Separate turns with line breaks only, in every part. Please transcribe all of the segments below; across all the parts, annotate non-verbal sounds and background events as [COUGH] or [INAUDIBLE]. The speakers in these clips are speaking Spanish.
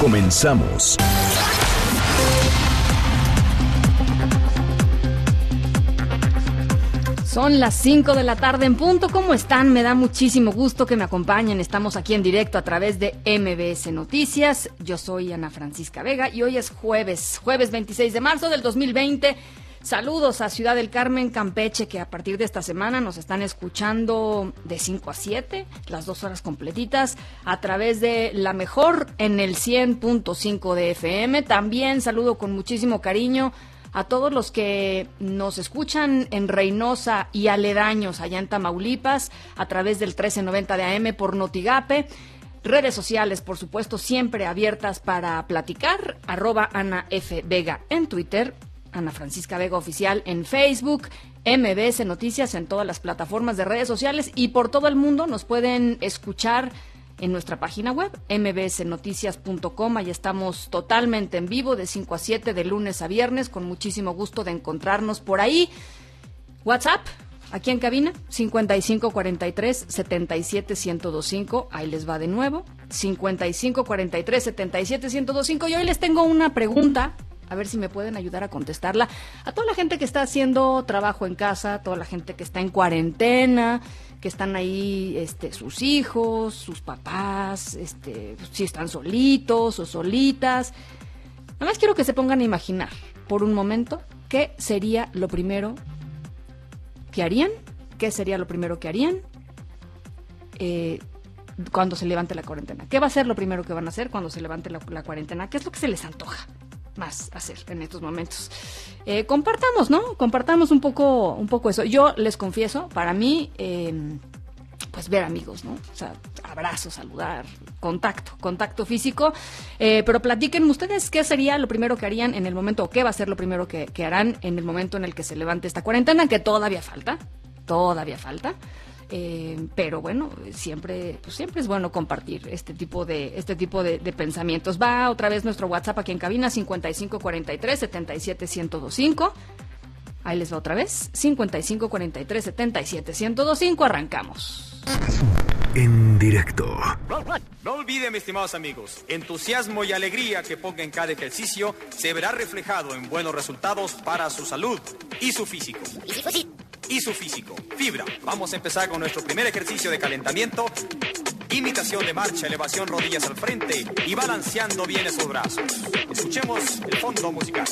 Comenzamos.
Son las 5 de la tarde en punto. ¿Cómo están? Me da muchísimo gusto que me acompañen. Estamos aquí en directo a través de MBS Noticias. Yo soy Ana Francisca Vega y hoy es jueves, jueves 26 de marzo del 2020. Saludos a Ciudad del Carmen, Campeche, que a partir de esta semana nos están escuchando de 5 a 7, las dos horas completitas, a través de la mejor en el 100.5 de FM. También saludo con muchísimo cariño a todos los que nos escuchan en Reynosa y aledaños allá en Tamaulipas a través del 1390 de AM por Notigape. Redes sociales, por supuesto, siempre abiertas para platicar. Arroba Ana F. Vega en Twitter, Ana Francisca Vega Oficial en Facebook, MBS Noticias en todas las plataformas de redes sociales y por todo el mundo nos pueden escuchar en nuestra página web, mbsnoticias.com. Ahí estamos totalmente en vivo de 5 a 7 de lunes a viernes, con muchísimo gusto de encontrarnos por ahí. WhatsApp, aquí en cabina, 5543 77 1025. Ahí les va de nuevo, 5543 77 1025. Y hoy les tengo una pregunta. A ver si me pueden ayudar a contestarla. A toda la gente que está haciendo trabajo en casa, toda la gente que está en cuarentena, que están ahí este, sus hijos, sus papás, este, si están solitos o solitas. Nada más quiero que se pongan a imaginar por un momento qué sería lo primero que harían, qué sería lo primero que harían eh, cuando se levante la cuarentena. ¿Qué va a ser lo primero que van a hacer cuando se levante la cuarentena? ¿Qué es lo que se les antoja? Más hacer en estos momentos. Eh, compartamos, ¿no? Compartamos un poco, un poco eso. Yo les confieso, para mí, eh, pues ver amigos, ¿no? O sea, abrazo, saludar, contacto, contacto físico. Eh, pero platiquen ustedes qué sería lo primero que harían en el momento, o qué va a ser lo primero que, que harán en el momento en el que se levante esta cuarentena, que todavía falta, todavía falta. Eh, pero bueno, siempre, pues siempre es bueno compartir este tipo de, este tipo de, de, pensamientos. Va otra vez nuestro WhatsApp aquí en cabina 5543 77 1025. Ahí les va otra vez 5543 77 1025. Arrancamos.
En directo.
No olviden, mis estimados amigos, entusiasmo y alegría que ponga en cada ejercicio se verá reflejado en buenos resultados para su salud y su físico y su físico. Fibra. Vamos a empezar con nuestro primer ejercicio de calentamiento. Imitación de marcha, elevación rodillas al frente y balanceando bien esos brazos. Escuchemos el fondo musical.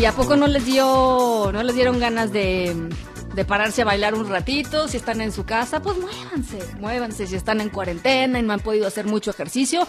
Ey, ¿a poco no les dio, no les dieron ganas de, de, pararse a bailar un ratito? Si están en su casa, pues muévanse, muévanse. Si están en cuarentena y no han podido hacer mucho ejercicio,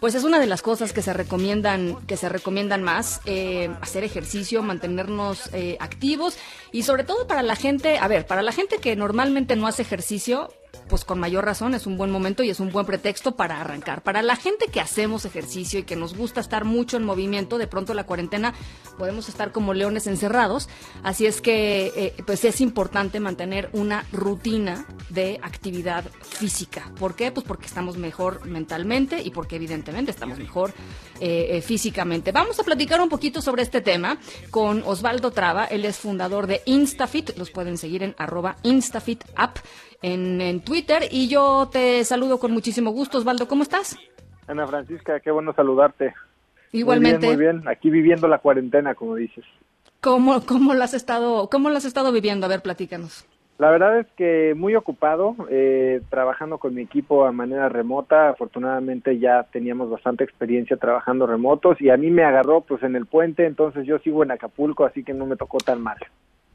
pues es una de las cosas que se recomiendan, que se recomiendan más, eh, hacer ejercicio, mantenernos eh, activos y sobre todo para la gente, a ver, para la gente que normalmente no hace ejercicio, pues con mayor razón es un buen momento y es un buen pretexto para arrancar. Para la gente que hacemos ejercicio y que nos gusta estar mucho en movimiento, de pronto la cuarentena podemos estar como leones encerrados, así es que eh, pues es importante mantener una rutina de actividad física. ¿Por qué? Pues porque estamos mejor mentalmente y porque evidentemente estamos mejor eh, eh, físicamente. Vamos a platicar un poquito sobre este tema con Osvaldo Traba, él es fundador de Instafit, los pueden seguir en arroba Instafit en, en, Twitter. Y yo te saludo con muchísimo gusto. Osvaldo, ¿cómo estás?
Ana Francisca, qué bueno saludarte.
Igualmente.
Muy bien, muy bien. Aquí viviendo la cuarentena, como dices.
¿Cómo, cómo, lo has estado, ¿Cómo has estado viviendo? A ver, platícanos.
La verdad es que muy ocupado, eh, trabajando con mi equipo a manera remota. Afortunadamente ya teníamos bastante experiencia trabajando remotos y a mí me agarró pues en el puente, entonces yo sigo en Acapulco, así que no me tocó tan mal.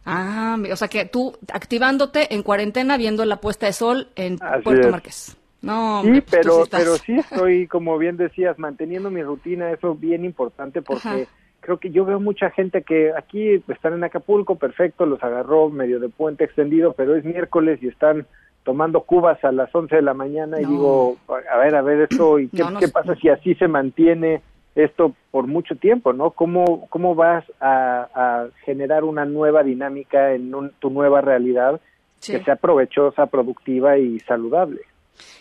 Ah, o sea que tú activándote en cuarentena viendo la puesta de sol en Puerto Marqués. No,
sí, pues pero, pero sí estoy, como bien decías, manteniendo mi rutina, eso es bien importante porque creo que yo veo mucha gente que aquí están en Acapulco, perfecto, los agarró medio de puente extendido, pero es miércoles y están tomando cubas a las 11 de la mañana y digo, a ver, a ver esto, ¿y qué, qué pasa si así se mantiene esto por mucho tiempo, ¿no? ¿Cómo, cómo vas a, generar una nueva dinámica en tu nueva realidad que sea provechosa, productiva y saludable?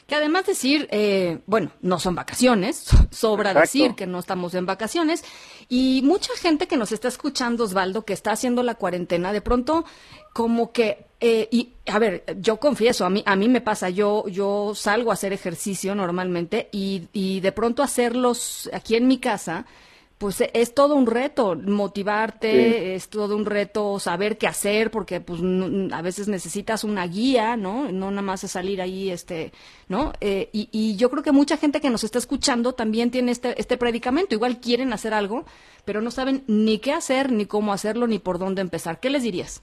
Que además decir, eh, bueno, no son vacaciones, sobra decir que no estamos en vacaciones, y mucha gente que nos está escuchando, Osvaldo, que está haciendo la cuarentena, de pronto como que eh, y a ver, yo confieso, a mí, a mí me pasa, yo, yo salgo a hacer ejercicio normalmente y, y de pronto hacerlos aquí en mi casa, pues es todo un reto motivarte, es todo un reto saber qué hacer, porque pues a veces necesitas una guía, ¿no? No nada más es salir ahí, este, ¿no? Eh, y, y, yo creo que mucha gente que nos está escuchando también tiene este, este predicamento, igual quieren hacer algo, pero no saben ni qué hacer, ni cómo hacerlo, ni por dónde empezar. ¿Qué les dirías?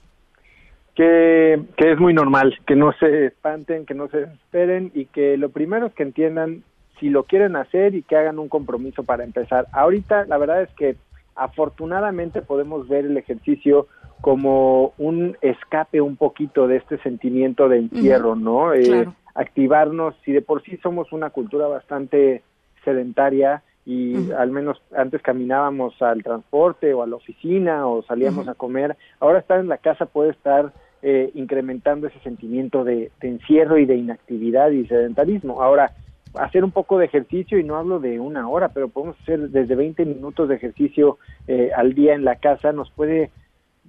Que, que es muy normal, que no se espanten, que no se esperen y que lo primero es que entiendan si lo quieren hacer y que hagan un compromiso para empezar. Ahorita la verdad es que afortunadamente podemos ver el ejercicio como un escape un poquito de este sentimiento de encierro, ¿no? Eh, activarnos, si de por sí somos una cultura bastante sedentaria y al menos antes caminábamos al transporte o a la oficina o salíamos a comer, ahora estar en la casa puede estar eh, incrementando ese sentimiento de, encierro y de inactividad y sedentarismo. Ahora, hacer un poco de ejercicio, y no hablo de una hora, pero podemos hacer desde 20 minutos de ejercicio eh, al día en la casa, nos puede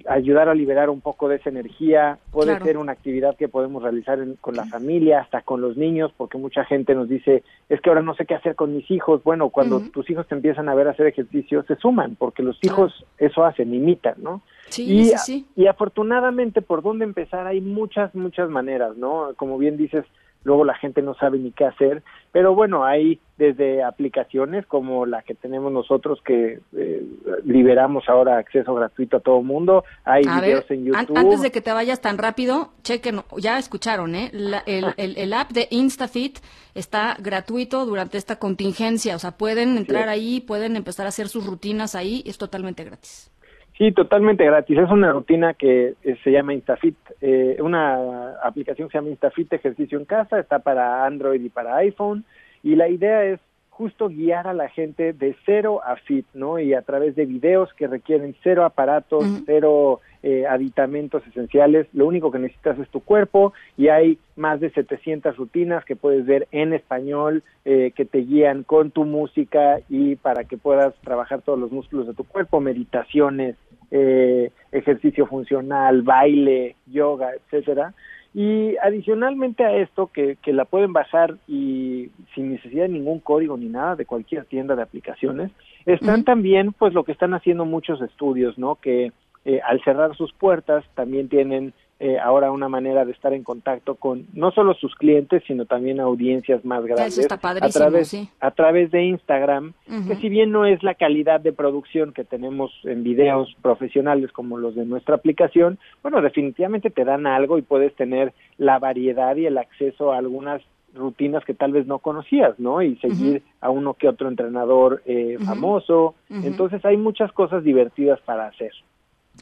ayudar a liberar un poco de esa energía, puede ser una actividad que podemos realizar con la familia, hasta con los niños, porque mucha gente nos dice, es que ahora no sé qué hacer con mis hijos. Bueno, cuando tus hijos te empiezan a ver hacer ejercicio, se suman, porque los hijos eso hacen, imitan, ¿no?
Sí,
y,
sí,
y afortunadamente, por dónde empezar, hay muchas, muchas maneras, ¿no? Como bien dices, luego la gente no sabe ni qué hacer, pero bueno, hay desde aplicaciones como la que tenemos nosotros que eh, liberamos ahora acceso gratuito a todo el mundo, hay videos en YouTube.
antes de que te vayas tan rápido, chequen, ya escucharon, ¿eh? el, el, app de InstaFit está gratuito durante esta contingencia, o sea, pueden entrar ahí, pueden empezar a hacer sus rutinas ahí, es totalmente gratis.
Sí, totalmente gratis. Es una rutina que eh, se llama Instafit, eh, una aplicación que se llama Instafit Ejercicio en Casa, está para Android y para iPhone, y la idea es justo guiar a la gente de cero a fit, ¿no? Y a través de videos que requieren cero aparatos, cero eh, aditamentos esenciales, lo único que necesitas es tu cuerpo y hay más de 700 rutinas que puedes ver en español eh, que te guían con tu música y para que puedas trabajar todos los músculos de tu cuerpo, meditaciones, eh, ejercicio funcional, baile, yoga, etcétera. Y adicionalmente a esto, que, que la pueden bajar y sin necesidad de ningún código ni nada de cualquier tienda de aplicaciones, están también pues lo que están haciendo muchos estudios, ¿no? Que eh, al cerrar sus puertas también tienen eh, ahora una manera de estar en contacto con no solo sus clientes, sino también audiencias más grandes
a
través a través de Instagram, que si bien no es la calidad de producción que tenemos en videos profesionales como los de nuestra aplicación, bueno, definitivamente te dan algo y puedes tener la variedad y el acceso a algunas rutinas que tal vez no conocías, ¿no? Y seguir a uno que otro entrenador eh, famoso. Entonces hay muchas cosas divertidas para hacer.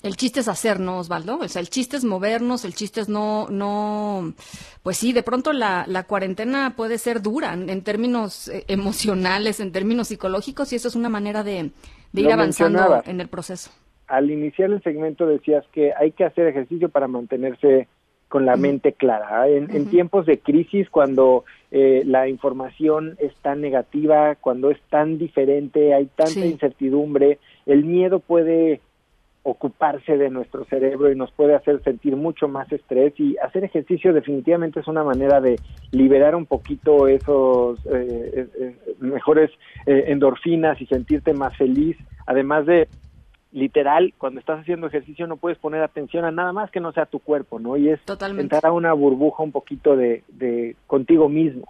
El chiste es hacer, ¿no, Osvaldo? O sea, el chiste es movernos, el chiste es no, no, pues sí, de pronto la, la cuarentena puede ser dura en, términos eh, emocionales, en términos psicológicos, y eso es una manera de, ir avanzando en el proceso.
Al iniciar el segmento decías que hay que hacer ejercicio para mantenerse con la mente clara. En, tiempos de crisis, cuando eh, la información es tan negativa, cuando es tan diferente, hay tanta incertidumbre, el miedo puede ocuparse de nuestro cerebro y nos puede hacer sentir mucho más estrés y hacer ejercicio definitivamente es una manera de liberar un poquito esos eh, eh, eh, mejores endorfinas y sentirte más feliz, además de literal, cuando estás haciendo ejercicio no puedes poner atención a nada más que no sea tu cuerpo, ¿no? Y es entrar a una burbuja un poquito de, de contigo mismo.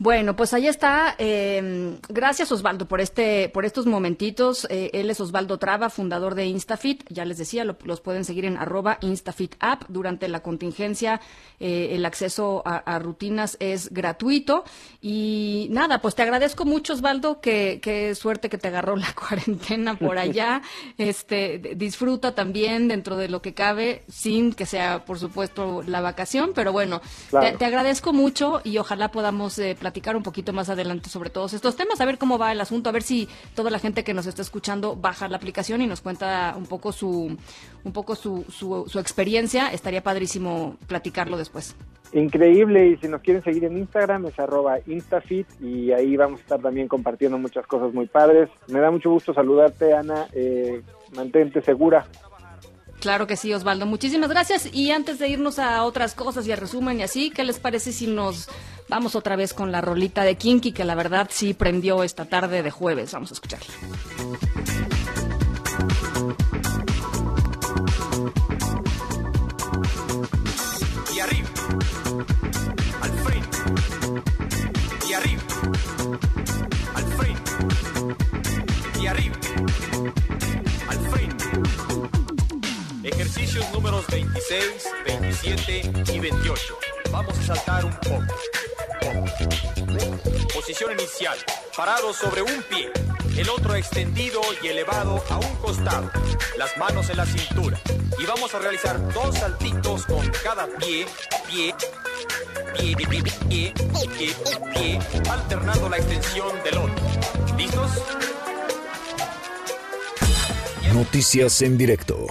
Bueno, pues ahí está. Eh, gracias Osvaldo por este, por estos momentitos. Eh, él es Osvaldo Traba, fundador de Instafit. Ya les decía, los pueden seguir en arroba Instafit App. Durante la contingencia, eh, el acceso a, rutinas es gratuito. Y nada, pues te agradezco mucho, Osvaldo. Qué, qué suerte que te agarró la [LAUGHS] cuarentena por allá. este, disfruta también dentro de lo que cabe, sin que sea, por supuesto, la vacación. Pero bueno, te, agradezco mucho y ojalá podamos platicar platicar un poquito más adelante sobre todos estos temas, a ver cómo va el asunto, a ver si toda la gente que nos está escuchando baja la aplicación y nos cuenta un poco su, un poco su, su, experiencia. Estaría padrísimo platicarlo después.
Increíble, y si nos quieren seguir en Instagram es arroba instafit y ahí vamos a estar también compartiendo muchas cosas muy padres. Me da mucho gusto saludarte, Ana. Eh, mantente segura.
Claro que sí, Osvaldo. Muchísimas gracias. Y antes de irnos a otras cosas y a resumen y así, ¿qué les parece si nos vamos otra vez con la rolita de Kinky, que la verdad sí prendió esta tarde de jueves? Vamos a escucharla.
Ejercicios números 26, 27 y 28. Vamos a saltar un poco. Posición inicial. Parado sobre un pie. El otro extendido y elevado a un costado. Las manos en la cintura. Y vamos a realizar dos saltitos con cada pie, pie, pie, pie, pie, pie, pie, alternando la extensión del otro. ¿Listos?
Noticias en directo.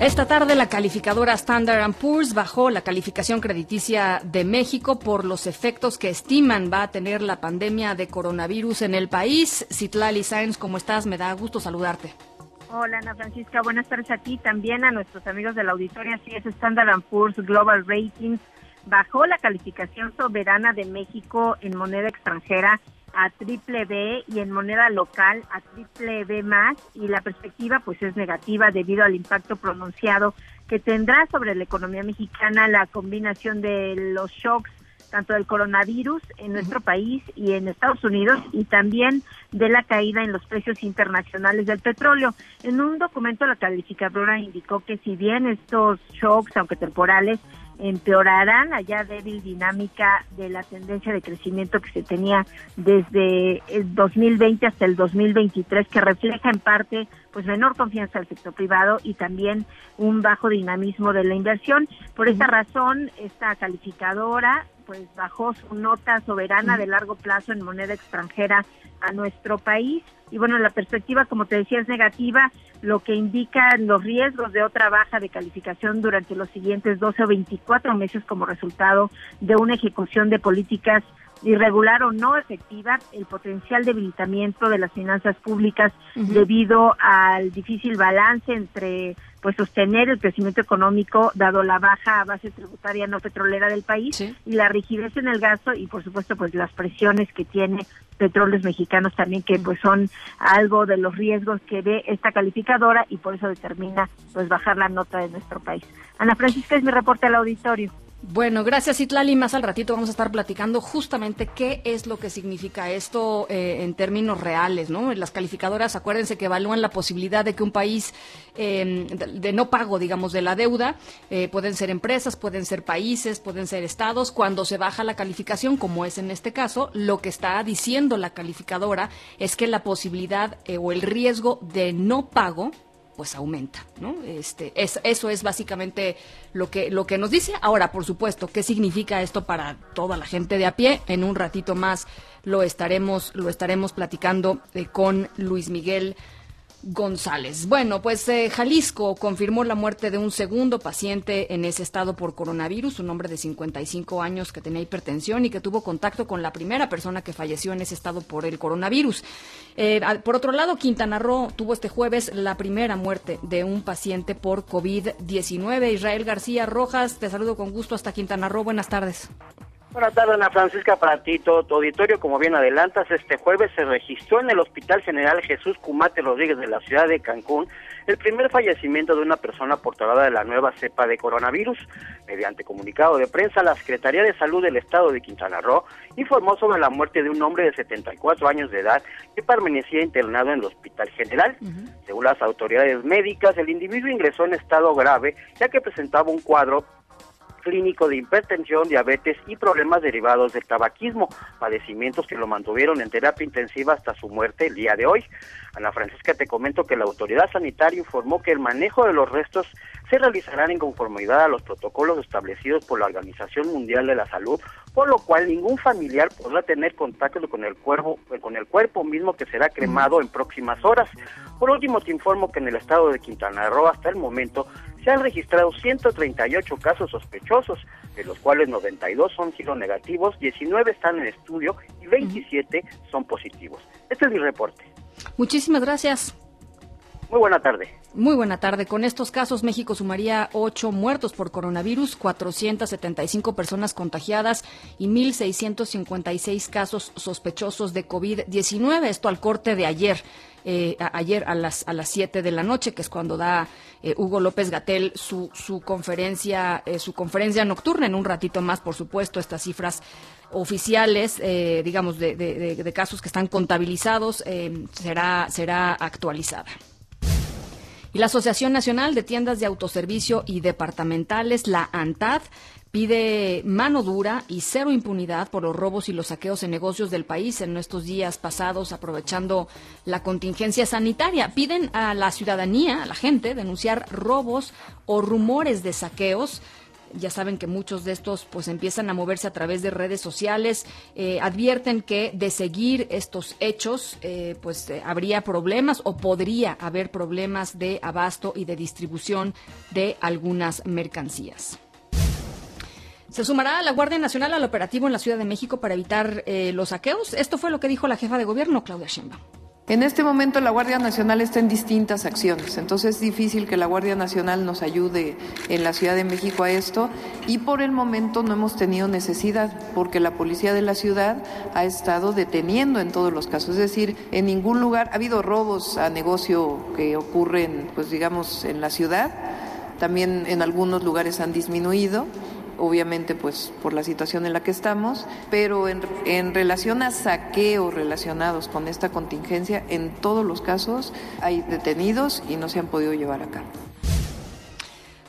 Esta tarde la calificadora Standard Poor's bajó la calificación crediticia de México por los efectos que estiman va a tener la pandemia de coronavirus en el país. Citlali Sáenz, ¿cómo estás? Me da gusto saludarte.
Hola Ana Francisca, buenas tardes a ti, también a nuestros amigos de la auditoría. Sí, es Standard Poor's Global Ratings bajó la calificación soberana de México en moneda extranjera a triple B y en moneda local a triple B más y la perspectiva pues es negativa debido al impacto pronunciado que tendrá sobre la economía mexicana la combinación de los shocks tanto del coronavirus en nuestro país y en Estados Unidos y también de la caída en los precios internacionales del petróleo. En un documento la calificadora indicó que si bien estos shocks, aunque temporales, empeorarán la ya débil dinámica de la tendencia de crecimiento que se tenía desde el 2020 hasta el 2023 que refleja en parte pues menor confianza del sector privado y también un bajo dinamismo de la inversión. Por esta razón, esta calificadora pues bajó su nota soberana de largo plazo en moneda extranjera a nuestro país. Y bueno, la perspectiva, como te decía, es negativa, lo que indica los riesgos de otra baja de calificación durante los siguientes 12 o 24 meses como resultado de una ejecución de políticas irregular o no efectiva, el potencial debilitamiento de las finanzas públicas debido al difícil balance entre pues sostener el crecimiento económico dado la baja base tributaria no petrolera del país y la rigidez en el gasto y por supuesto pues las presiones que tiene petróleos mexicanos también que pues son algo de los riesgos que ve esta calificadora y por eso determina pues bajar la nota de nuestro país. Ana Francisca es mi reporte al auditorio.
Bueno, gracias Itlali. Más al ratito vamos a estar platicando justamente qué es lo que significa esto eh, en términos reales, ¿no? Las calificadoras, acuérdense que evalúan la posibilidad de que un país em, de, no pago, digamos, de la deuda, eh, pueden ser empresas, pueden ser países, pueden ser estados. Cuando se baja la calificación, como es en este caso, lo que está diciendo la calificadora es que la posibilidad eh, o el riesgo de no pago pues aumenta, ¿no? Este, es, eso es básicamente lo que, lo que nos dice. Ahora, por supuesto, ¿qué significa esto para toda la gente de a pie? En un ratito más lo estaremos, lo estaremos platicando eh, con Luis Miguel González. Bueno, pues eh, Jalisco confirmó la muerte de un segundo paciente en ese estado por coronavirus, un hombre de 55 años que tenía hipertensión y que tuvo contacto con la primera persona que falleció en ese estado por el coronavirus. Eh, por otro lado, Quintana Roo tuvo este jueves la primera muerte de un paciente por COVID-19. Israel García Rojas, te saludo con gusto hasta Quintana Roo. Buenas tardes.
Buenas tardes, Ana Francisca, para ti, todo tu auditorio. Como bien adelantas, este jueves se registró en el Hospital General Jesús Cumate Rodríguez de la ciudad de Cancún el primer fallecimiento de una persona portadora de la nueva cepa de coronavirus. Mediante comunicado de prensa, la Secretaría de Salud del Estado de Quintana Roo informó sobre la muerte de un hombre de 74 años de edad que permanecía internado en el Hospital General. Según las autoridades médicas, el individuo ingresó en estado grave ya que presentaba un cuadro clínico de hipertensión, diabetes y problemas derivados del tabaquismo, padecimientos que lo mantuvieron en terapia intensiva hasta su muerte el día de hoy. Ana Francisca, te comento que la autoridad sanitaria informó que el manejo de los restos se realizará en conformidad a los protocolos establecidos por la Organización Mundial de la Salud, por lo cual ningún familiar podrá tener contacto con el cuerpo, con el cuerpo mismo que será cremado en próximas horas. Por último, te informo que en el estado de Quintana Roo hasta el momento se han registrado 138 casos sospechosos, de los cuales 92 son negativos, 19 están en estudio y 27 son positivos. Este es mi reporte.
Muchísimas gracias.
Muy buena tarde.
Muy buena tarde. Con estos casos, México sumaría ocho muertos por coronavirus, 475 personas contagiadas y 1.656 casos sospechosos de COVID-19. Esto al corte de ayer. Eh, ayer a las a las 7 de la noche, que es cuando da eh, Hugo López Gatel su, su conferencia eh, su conferencia nocturna en un ratito más, por supuesto, estas cifras oficiales, digamos, de, de, casos que están contabilizados, será, será actualizada. Y la Asociación Nacional de Tiendas de Autoservicio y Departamentales, la ANTAD, pide mano dura y cero impunidad por los robos y los saqueos en negocios del país en estos días pasados, aprovechando la contingencia sanitaria. Piden a la ciudadanía, a la gente, denunciar robos o rumores de saqueos ya saben que muchos de estos pues empiezan a moverse a través de redes sociales, eh, advierten que de seguir estos hechos eh, pues eh, habría problemas o podría haber problemas de abasto y de distribución de algunas mercancías. Se sumará la Guardia Nacional al operativo en la Ciudad de México para evitar los saqueos. Esto fue lo que dijo la jefa de gobierno, Claudia Sheinbaum.
En este momento la Guardia Nacional está en distintas acciones, entonces es difícil que la Guardia Nacional nos ayude en la Ciudad de México a esto y por el momento no hemos tenido necesidad porque la policía de la ciudad ha estado deteniendo en todos los casos, es decir, en ningún lugar ha habido robos a negocio que ocurren, pues digamos, en la ciudad, también en algunos lugares han disminuido obviamente pues por la situación en la que estamos, pero en, en relación a saqueos relacionados con esta contingencia, en todos los casos hay detenidos y no se han podido llevar a cabo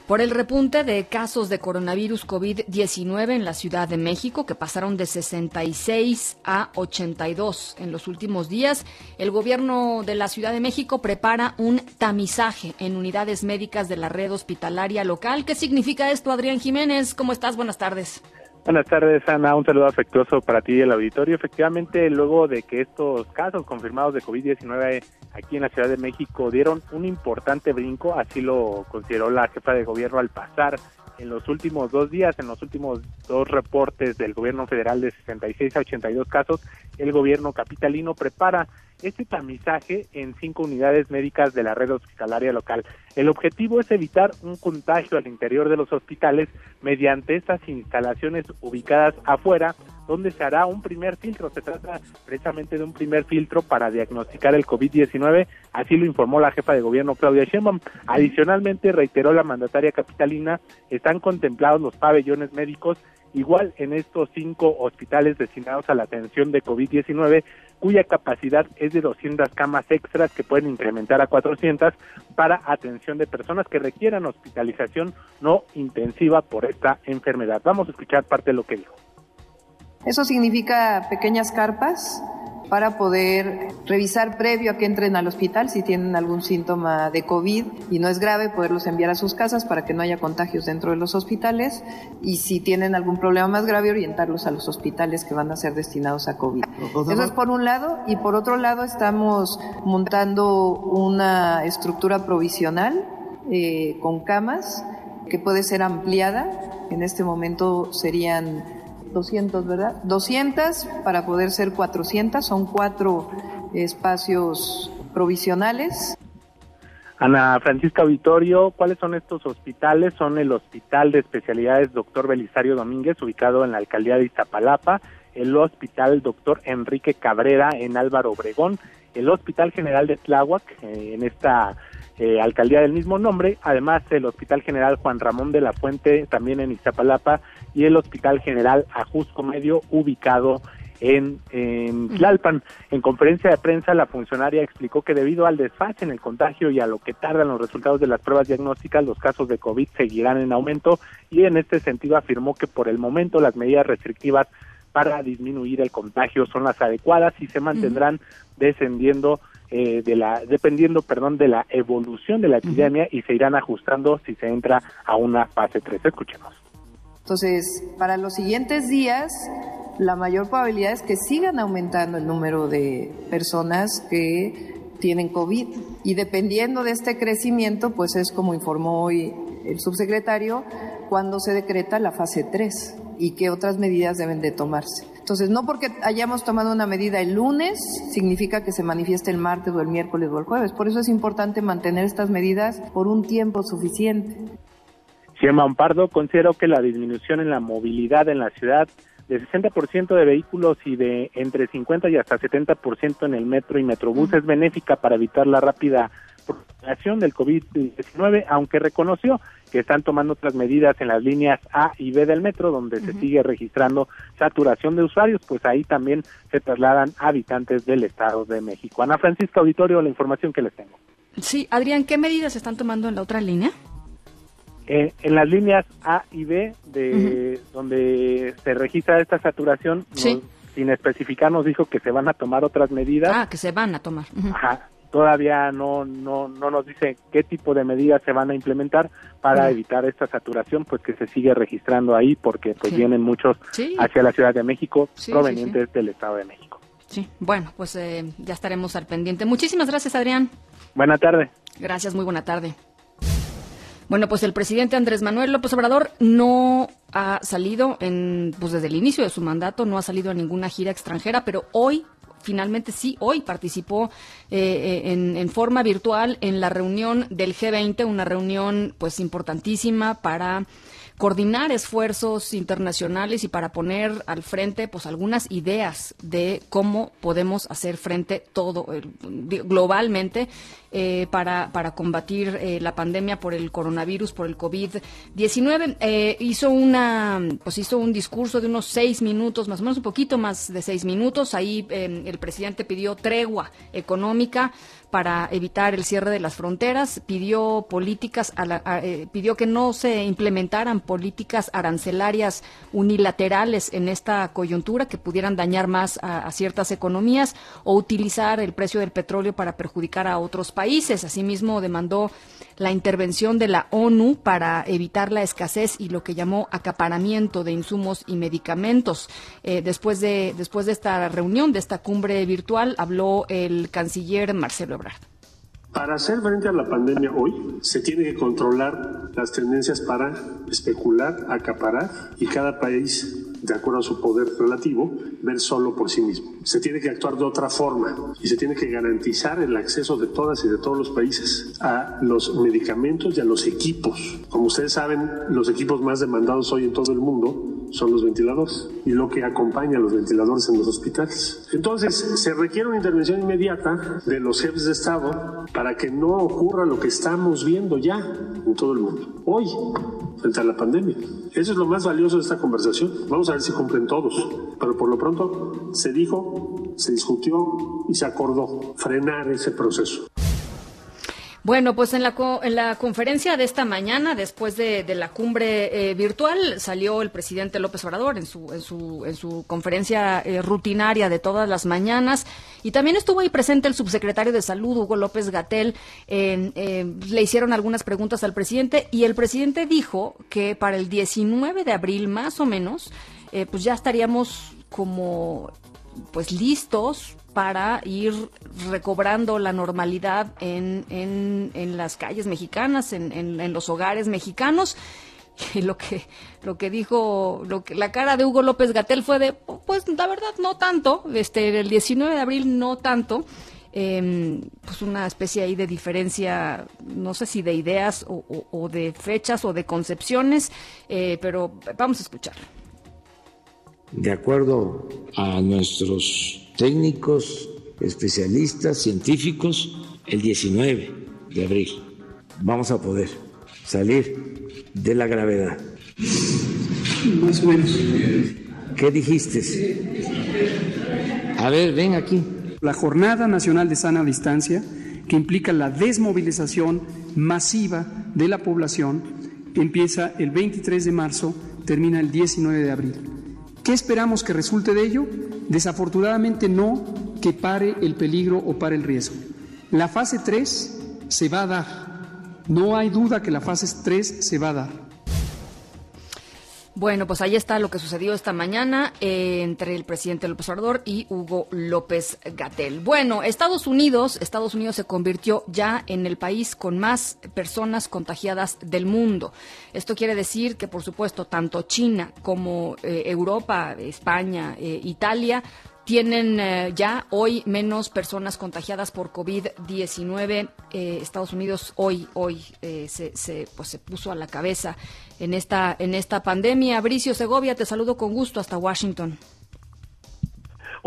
por el repunte de casos de coronavirus COVID-19 en la Ciudad de México, que pasaron de 66 a 82 en los últimos días. El gobierno de la Ciudad de México prepara un tamizaje en unidades médicas de la red hospitalaria local. ¿Qué significa esto, Adrián Jiménez? ¿Cómo estás? Buenas tardes.
Buenas tardes, Ana. Un saludo afectuoso para ti y el auditorio. Efectivamente, luego de que estos casos confirmados de COVID-19 aquí en la Ciudad de México dieron un importante brinco, así lo consideró la jefa de gobierno al pasar en los últimos dos días, en los últimos dos reportes del gobierno federal de 66 a 82 casos, el gobierno capitalino prepara este tamizaje en cinco unidades médicas de la red hospitalaria local. El objetivo es evitar un contagio al interior de los hospitales mediante estas instalaciones ubicadas afuera, donde se hará un primer filtro. Se trata precisamente de un primer filtro para diagnosticar el COVID-19, así lo informó la jefa de gobierno Claudia Sheinbaum. Adicionalmente, reiteró la mandataria capitalina, están contemplados los pabellones médicos igual en estos cinco hospitales destinados a la atención de COVID-19, cuya capacidad es de 200 camas extras que pueden incrementar a 400 para atención de personas que requieran hospitalización no intensiva por esta enfermedad. Vamos a escuchar parte de lo que dijo.
Eso significa pequeñas carpas para poder revisar previo a que entren al hospital si tienen algún síntoma de COVID y no es grave, poderlos enviar a sus casas para que no haya contagios dentro de los hospitales y si tienen algún problema más grave, orientarlos a los hospitales que van a ser destinados a COVID. Eso es por un lado y por otro lado estamos montando una estructura provisional eh, con camas que puede ser ampliada. En este momento serían 200, ¿verdad? 200 para poder ser 400, son cuatro espacios provisionales.
Ana Francisca Auditorio, ¿cuáles son estos hospitales? Son el Hospital de Especialidades Doctor Belisario Domínguez, ubicado en la alcaldía de Iztapalapa, el Hospital Doctor Enrique Cabrera en Álvaro Obregón, el Hospital General de Tláhuac, eh, en esta eh, alcaldía del mismo nombre, además el Hospital General Juan Ramón de la Fuente, también en Iztapalapa, y el Hospital General Ajusco Medio, ubicado en, en Tlalpan. En conferencia de prensa, la funcionaria explicó que debido al desfase en el contagio y a lo que tardan los resultados de las pruebas diagnósticas, los casos de COVID seguirán en aumento y en este sentido afirmó que por el momento las medidas restrictivas para disminuir el contagio son las adecuadas y se mantendrán descendiendo eh, de la dependiendo perdón de la evolución de la epidemia y se irán ajustando si se entra a una fase 3 escuchemos
entonces para los siguientes días la mayor probabilidad es que sigan aumentando el número de personas que tienen COVID y dependiendo de este crecimiento pues es como informó hoy el subsecretario cuando se decreta la fase 3 y qué otras medidas deben de tomarse. Entonces, no porque hayamos tomado una medida el lunes, significa que se manifieste el martes o el miércoles o el jueves. Por eso es importante mantener estas medidas por un tiempo suficiente.
Gemma Ampardo, considero que la disminución en la movilidad en la ciudad de 60% de vehículos y de entre 50 y hasta 70% en el metro y metrobús es benéfica para evitar la rápida propagación del COVID-19, aunque reconoció que están tomando otras medidas en las líneas A y B del metro, donde se sigue registrando saturación de usuarios, pues ahí también se trasladan habitantes del Estado de México. Ana Francisca Auditorio, la información que les tengo.
Sí, Adrián, ¿qué medidas se están tomando en la otra línea?
Eh, en las líneas A y B, de donde se registra esta saturación, sin especificar, nos dijo que se van a tomar otras medidas.
Ah, que se van a tomar.
Ajá todavía no, no, no nos dice qué tipo de medidas se van a implementar para evitar esta saturación, pues que se sigue registrando ahí porque pues vienen muchos hacia la Ciudad de México provenientes del Estado de México.
Sí, bueno, pues eh, ya estaremos al pendiente. Muchísimas gracias, Adrián.
Buena tarde.
Gracias, muy buena tarde. Bueno, pues el presidente Andrés Manuel López Obrador no ha salido en, pues desde el inicio de su mandato, no ha salido a ninguna gira extranjera, pero hoy finalmente sí, hoy participó eh, eh, en, forma virtual en la reunión del G20, una reunión pues importantísima para coordinar esfuerzos internacionales y para poner al frente pues algunas ideas de cómo podemos hacer frente todo eh, globalmente eh, para, para combatir eh, la pandemia por el coronavirus, por el COVID-19. hizo una pues hizo un discurso de unos seis minutos, más o menos un poquito más de seis minutos. Ahí el presidente pidió tregua económica para evitar el cierre de las fronteras, pidió políticas, eh, pidió que no se implementaran políticas arancelarias unilaterales en esta coyuntura que pudieran dañar más a, ciertas economías o utilizar el precio del petróleo para perjudicar a otros países. Asimismo, demandó la intervención de la ONU para evitar la escasez y lo que llamó acaparamiento de insumos y medicamentos. Eh, después, de, después de esta reunión, de esta cumbre virtual, habló el canciller Marcelo Ebrard.
Para hacer frente a la pandemia hoy, se tiene que controlar las tendencias para especular, acaparar y cada país de acuerdo a su poder relativo, ver solo por sí mismo. Se tiene que actuar de otra forma y se tiene que garantizar el acceso de todas y de todos los países a los medicamentos y a los equipos. Como ustedes saben, los equipos más demandados hoy en todo el mundo son los ventiladores y lo que acompaña a los ventiladores en los hospitales. Entonces, se requiere una intervención inmediata de los jefes de Estado para que no ocurra lo que estamos viendo ya en todo el mundo. Hoy, frente a la pandemia. Eso es lo más valioso de esta conversación. Vamos a ver si cumplen todos. Pero por lo pronto se dijo, se discutió y se acordó frenar ese proceso.
Bueno, pues en la, en la conferencia de esta mañana, después de, la cumbre eh, virtual, salió el presidente López Obrador en su, en su, en su conferencia eh, rutinaria de todas las mañanas. Y también estuvo ahí presente el subsecretario de Salud, Hugo López Gatel. le hicieron algunas preguntas al presidente y el presidente dijo que para el 19 de abril, más o menos, eh, pues ya estaríamos como pues listos para ir recobrando la normalidad en, en, las calles mexicanas, en, los hogares mexicanos. [LAUGHS] Lo que, lo que dijo, lo que, la cara de Hugo López Gatel fue de, pues la verdad no tanto, este, el 19 de abril no tanto, em, pues una especie ahí de diferencia, no sé si de ideas o, de fechas o de concepciones, eh, pero vamos a escuchar.
De acuerdo a nuestros técnicos, especialistas, científicos, el 19 de abril. vamos a poder salir de la gravedad.
Más o menos.
¿Qué dijiste? A ver, ven aquí.
La Jornada Nacional de Sana Distancia, que implica la desmovilización masiva de la población, empieza el 23 de marzo, termina el 19 de abril. ¿Qué esperamos que resulte de ello? Desafortunadamente no que pare el peligro o pare el riesgo. La fase 3 se va a dar. No hay duda que la fase 3 se va a dar.
Bueno, pues ahí está lo que sucedió esta mañana eh, entre el presidente López Obrador y Hugo López Gatel. Bueno, Estados Unidos, Estados Unidos se convirtió ya en el país con más personas contagiadas del mundo. Esto quiere decir que, por supuesto, tanto China como eh, Europa, España, eh, Italia tienen ya hoy menos personas contagiadas por COVID-19. Eh, Estados Unidos hoy, hoy se, se, pues se puso a la cabeza en esta, en esta pandemia. Bricio Segovia, te saludo con gusto hasta Washington.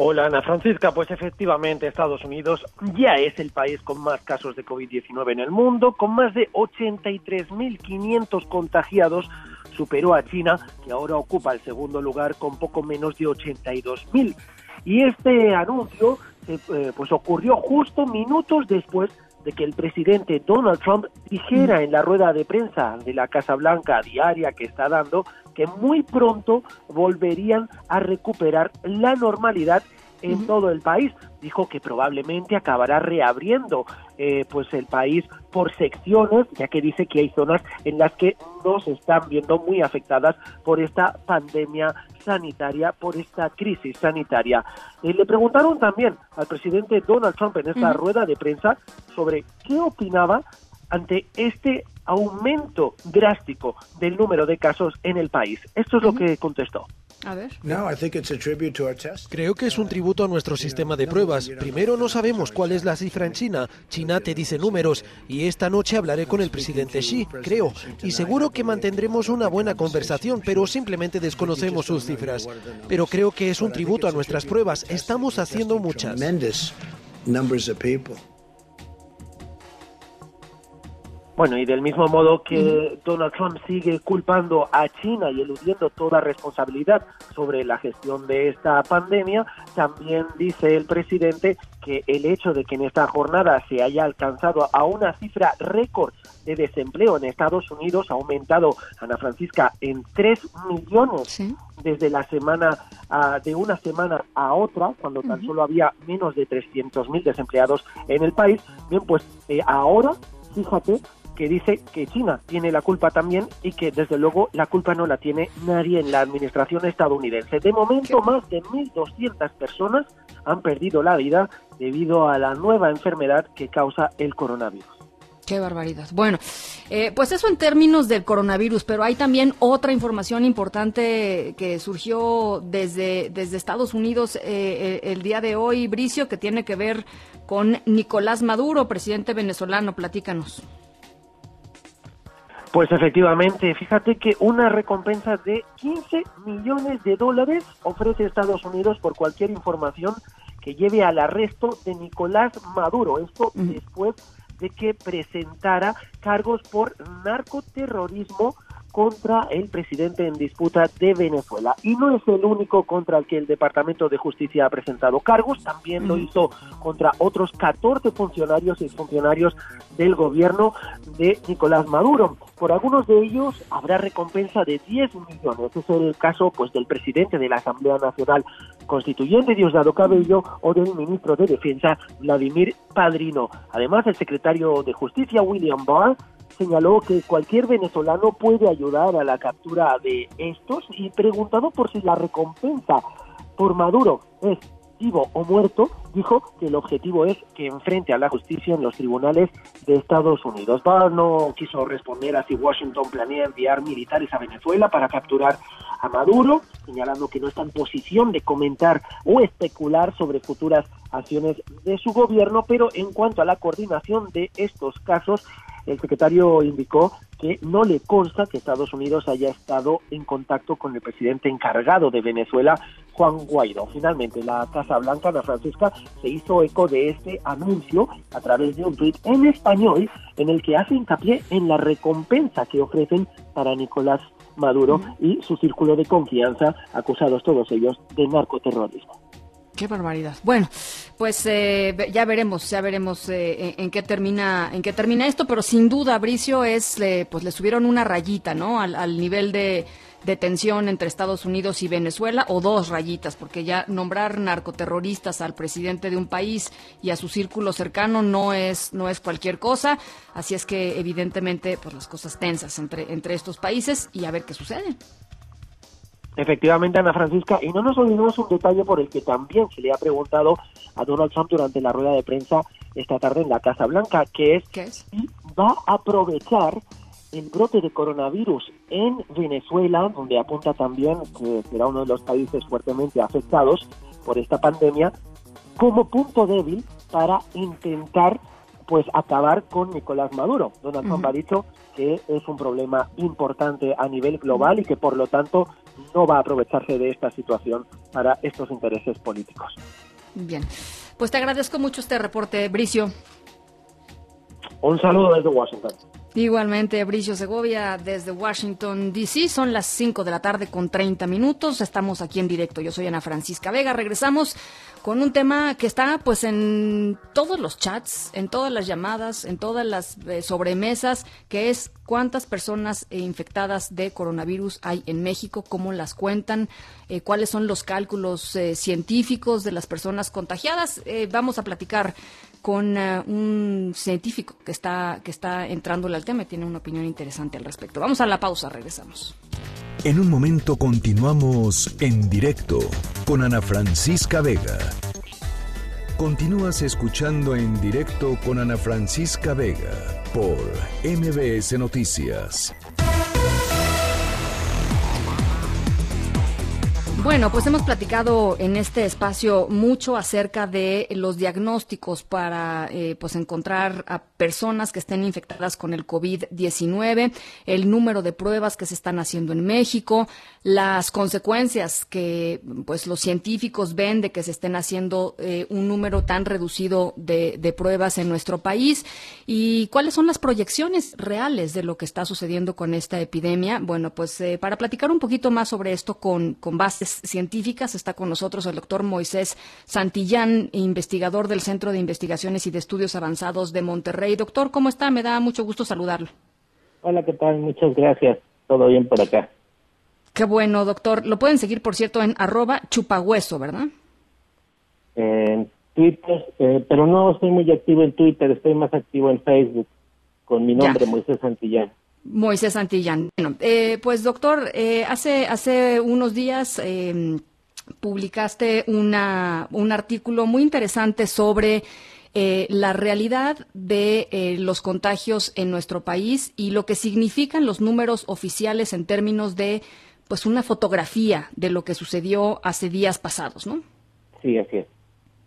Hola Ana Francisca, pues efectivamente Estados Unidos ya es el país con más casos de COVID-19 en el mundo, con más de 83.500 contagiados superó a China, que ahora ocupa el segundo lugar con poco menos de 82.000. Y este anuncio eh, pues ocurrió justo minutos después de que el presidente Donald Trump dijera en la rueda de prensa de la Casa Blanca diaria que está dando que muy pronto volverían a recuperar la normalidad en todo el país. Dijo que probablemente acabará reabriendo eh, pues el país por secciones, ya que dice que hay zonas en las que no se están viendo muy afectadas por esta pandemia sanitaria, por esta crisis sanitaria. Eh, le preguntaron también al presidente Donald Trump en esta rueda de prensa sobre qué opinaba ante este aumento drástico del número de casos en el país. Esto es lo que contestó.
A ver.
Creo que es un tributo a nuestro sistema de pruebas. Primero, no sabemos cuál es la cifra en China. China te dice números y esta noche hablaré con el presidente Xi, creo. Y seguro que mantendremos una buena conversación, pero simplemente desconocemos sus cifras. Pero creo que es un tributo a nuestras pruebas. Estamos haciendo muchas.
Bueno, y del mismo modo que Donald Trump sigue culpando a China y eludiendo toda responsabilidad sobre la gestión de esta pandemia, también dice el presidente que el hecho de que en esta jornada se haya alcanzado a una cifra récord de desempleo en Estados Unidos ha aumentado, Ana Francisca, en 3 millones desde la semana, de una semana a otra, cuando tan solo había menos de 300 mil desempleados en el país. Bien, pues eh, ahora, fíjate, que dice que China tiene la culpa también y que desde luego la culpa no la tiene nadie en la administración estadounidense. De momento más de 1.200 personas han perdido la vida debido a la nueva enfermedad que causa el coronavirus.
Qué barbaridad. Bueno, eh, pues eso en términos del coronavirus, pero hay también otra información importante que surgió desde, desde Estados Unidos eh, eh, el día de hoy, Bricio, que tiene que ver con Nicolás Maduro, presidente venezolano. Platícanos.
Pues efectivamente, fíjate que una recompensa de 15 millones de dólares ofrece Estados Unidos por cualquier información que lleve al arresto de Nicolás Maduro. Esto después de que presentara cargos por narcoterrorismo contra el presidente en disputa de Venezuela. Y no es el único contra el que el Departamento de Justicia ha presentado cargos, también lo hizo contra otros 14 funcionarios y funcionarios del gobierno de Nicolás Maduro. Por algunos de ellos habrá recompensa de 10 millones. Es el caso pues del presidente de la Asamblea Nacional Constituyente, Diosdado Cabello, o del ministro de Defensa, Vladimir Padrino. Además, el secretario de Justicia, William Barr, señaló que cualquier venezolano puede ayudar a la captura de estos y preguntado por si la recompensa por Maduro es vivo o muerto, dijo que el objetivo es que enfrente a la justicia en los tribunales de Estados Unidos. No quiso responder a si Washington planea enviar militares a Venezuela para capturar a Maduro, señalando que no está en posición de comentar o especular sobre futuras acciones de su gobierno, pero en cuanto a la coordinación de estos casos, el secretario indicó que no le consta que Estados Unidos haya estado en contacto con el presidente encargado de Venezuela, Juan Guaidó. Finalmente, la Casa Blanca, de Francisca, se hizo eco de este anuncio a través de un tuit en español en el que hace hincapié en la recompensa que ofrecen para Nicolás Maduro y su círculo de confianza, acusados todos ellos de narcoterrorismo.
Qué barbaridad. Bueno, pues eh, ya veremos, ya veremos eh, en, qué termina, en qué termina esto, pero sin duda, Bricio es, pues le subieron una rayita, ¿no? Al, al nivel de, de, tensión entre Estados Unidos y Venezuela, o dos rayitas, porque ya nombrar narcoterroristas al presidente de un país y a su círculo cercano no es, no es cualquier cosa. Así es que evidentemente, pues las cosas tensas entre, entre estos países y a ver qué sucede.
Efectivamente, Ana Francisca, y no nos olvidemos un detalle por el que también se le ha preguntado a Donald Trump durante la rueda de prensa esta tarde en la Casa Blanca, que es, si va a aprovechar el brote de coronavirus en Venezuela, donde apunta también que será uno de los países fuertemente afectados por esta pandemia, como punto débil para intentar pues acabar con Nicolás Maduro. Donald Trump ha dicho que es un problema importante a nivel global y que por lo tanto no va a aprovecharse de esta situación para estos intereses políticos.
Bien, pues te agradezco mucho este reporte, Bricio.
Un saludo desde Washington.
Igualmente, Bricio Segovia desde Washington, D.C. Son las 5 de la tarde con 30 minutos. Estamos aquí en directo. Yo soy Ana Francisca Vega. Regresamos con un tema que está pues en todos los chats, en todas las llamadas, en todas las eh, sobremesas, que es cuántas personas eh, infectadas de coronavirus hay en México, cómo las cuentan, eh, cuáles son los cálculos científicos de las personas contagiadas. vamos a platicar con un científico que está, que está entrándole al tema y tiene una opinión interesante al respecto. Vamos a la pausa, regresamos.
En un momento continuamos en directo con Ana Francisca Vega. Continúas escuchando en directo con Ana Francisca Vega por MBS Noticias.
Bueno, pues hemos platicado en este espacio mucho acerca de los diagnósticos para eh, pues encontrar a personas que estén infectadas con el COVID-19, el número de pruebas que se están haciendo en México, las consecuencias que pues los científicos ven de que se estén haciendo eh, un número tan reducido de, pruebas en nuestro país y cuáles son las proyecciones reales de lo que está sucediendo con esta epidemia. Bueno, pues eh, para platicar un poquito más sobre esto con, con bases científicas. Está con nosotros el doctor Moisés Santillán, investigador del Centro de Investigaciones y de Estudios Avanzados de Monterrey. Doctor, ¿cómo está? Me da mucho gusto saludarlo.
Hola, ¿qué tal? Muchas gracias. Todo bien por acá.
Qué bueno, doctor. Lo pueden seguir, por cierto, en arroba chupahueso, ¿verdad?
En Twitter, eh, pero no estoy muy activo en Twitter, estoy más activo en Facebook con mi nombre, Moisés Santillán.
Moisés Santillán. Bueno, eh, pues doctor, eh, hace, hace unos días eh, publicaste una, un artículo muy interesante sobre la realidad de los contagios en nuestro país y lo que significan los números oficiales en términos de pues una fotografía de lo que sucedió hace días pasados, ¿no?
Sí, así es.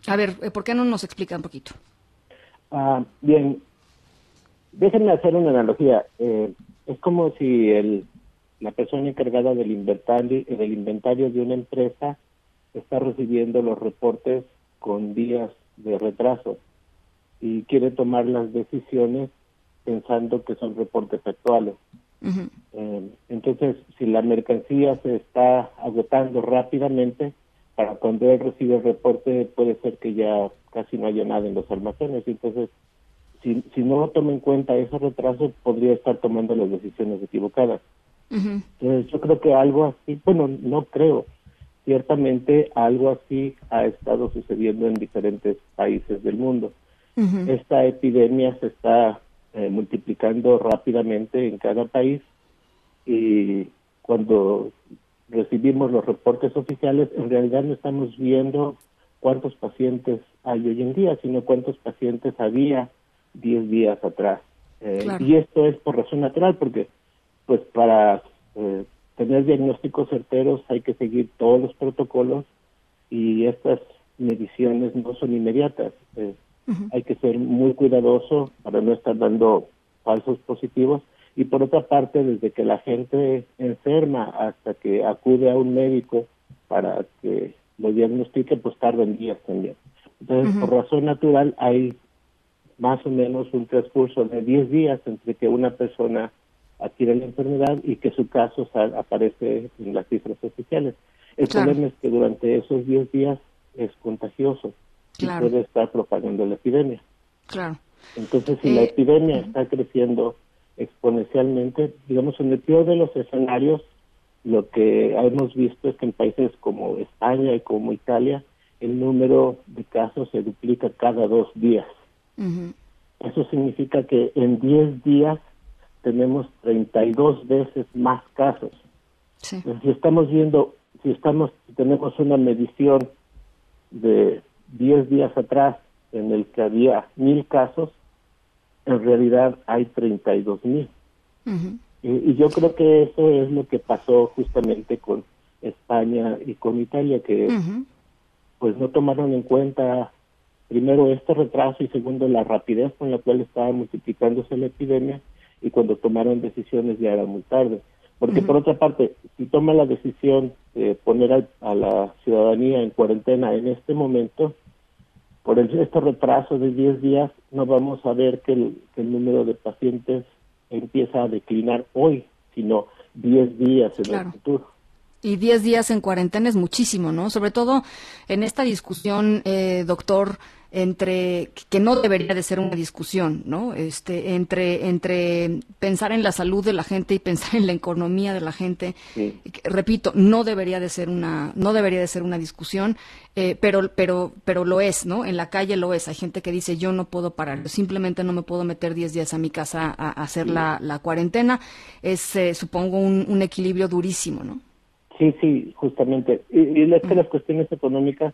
A ver, ¿por qué no nos explica un poquito?
Ah, bien, déjenme hacer una analogía. Eh, es como si el, la persona encargada del inventario, del inventario de una empresa está recibiendo los reportes con días de retraso y quiere tomar las decisiones pensando que son reportes actuales. Eh, entonces, si la mercancía se está agotando rápidamente, para cuando él recibe el reporte puede ser que ya casi no haya nada en los almacenes. Entonces, si, si no toma en cuenta ese retraso, podría estar tomando las decisiones equivocadas. Entonces, yo creo que algo así, bueno, no creo, ciertamente algo así ha estado sucediendo en diferentes países del mundo. Esta epidemia se está eh, multiplicando rápidamente en cada país y cuando recibimos los reportes oficiales, en realidad no estamos viendo cuántos pacientes hay hoy en día, sino cuántos pacientes había 10 días atrás. Eh, y esto es por razón natural, porque pues para eh, tener diagnósticos certeros hay que seguir todos los protocolos y estas mediciones no son inmediatas. Eh, hay que ser muy cuidadoso para no estar dando falsos positivos. Y por otra parte, desde que la gente enferma hasta que acude a un médico para que lo diagnostique, pues tardan días también. Entonces, por razón natural, hay más o menos un transcurso de 10 días entre que una persona adquiere la enfermedad y que su caso aparece en las cifras oficiales. El problema es que durante esos 10 días es contagioso y puede estar propagando la epidemia.
Claro.
Entonces, si la
Eh,
epidemia está creciendo exponencialmente, digamos, en el peor de los escenarios, lo que hemos visto es que en países como España y como Italia, el número de casos se duplica cada dos días. Eso significa que en 10 días tenemos 32 veces más casos. Entonces, Si estamos viendo, si estamos, si tenemos una medición de 10 días atrás en el que había mil casos, en realidad hay 32 mil. Y, y yo creo que eso es lo que pasó justamente con España y con Italia, que pues no tomaron en cuenta primero este retraso y segundo la rapidez con la cual estaba multiplicándose la epidemia y cuando tomaron decisiones ya era muy tarde. Porque por otra parte, si toma la decisión de poner al- a, la ciudadanía en cuarentena en este momento, por el, este retraso de 10 días, no vamos a ver que el, que el número de pacientes empieza a declinar hoy, sino 10 días en
Claro.
el futuro.
Y 10 días en cuarentena es muchísimo, ¿no? Sobre todo en esta discusión, eh, doctor, entre que no debería de ser una discusión, ¿no? Este, entre entre pensar en la salud de la gente y pensar en la economía de la gente. Repito, no debería de ser una no debería de ser una discusión, eh, pero pero pero lo es, ¿no? En la calle lo es. Hay gente que dice yo no puedo parar, yo simplemente no me puedo meter 10 días a mi casa a, a hacer la, la cuarentena. Es eh, supongo un, un equilibrio durísimo, ¿no?
Sí, sí, justamente. Y, y es que las cuestiones económicas,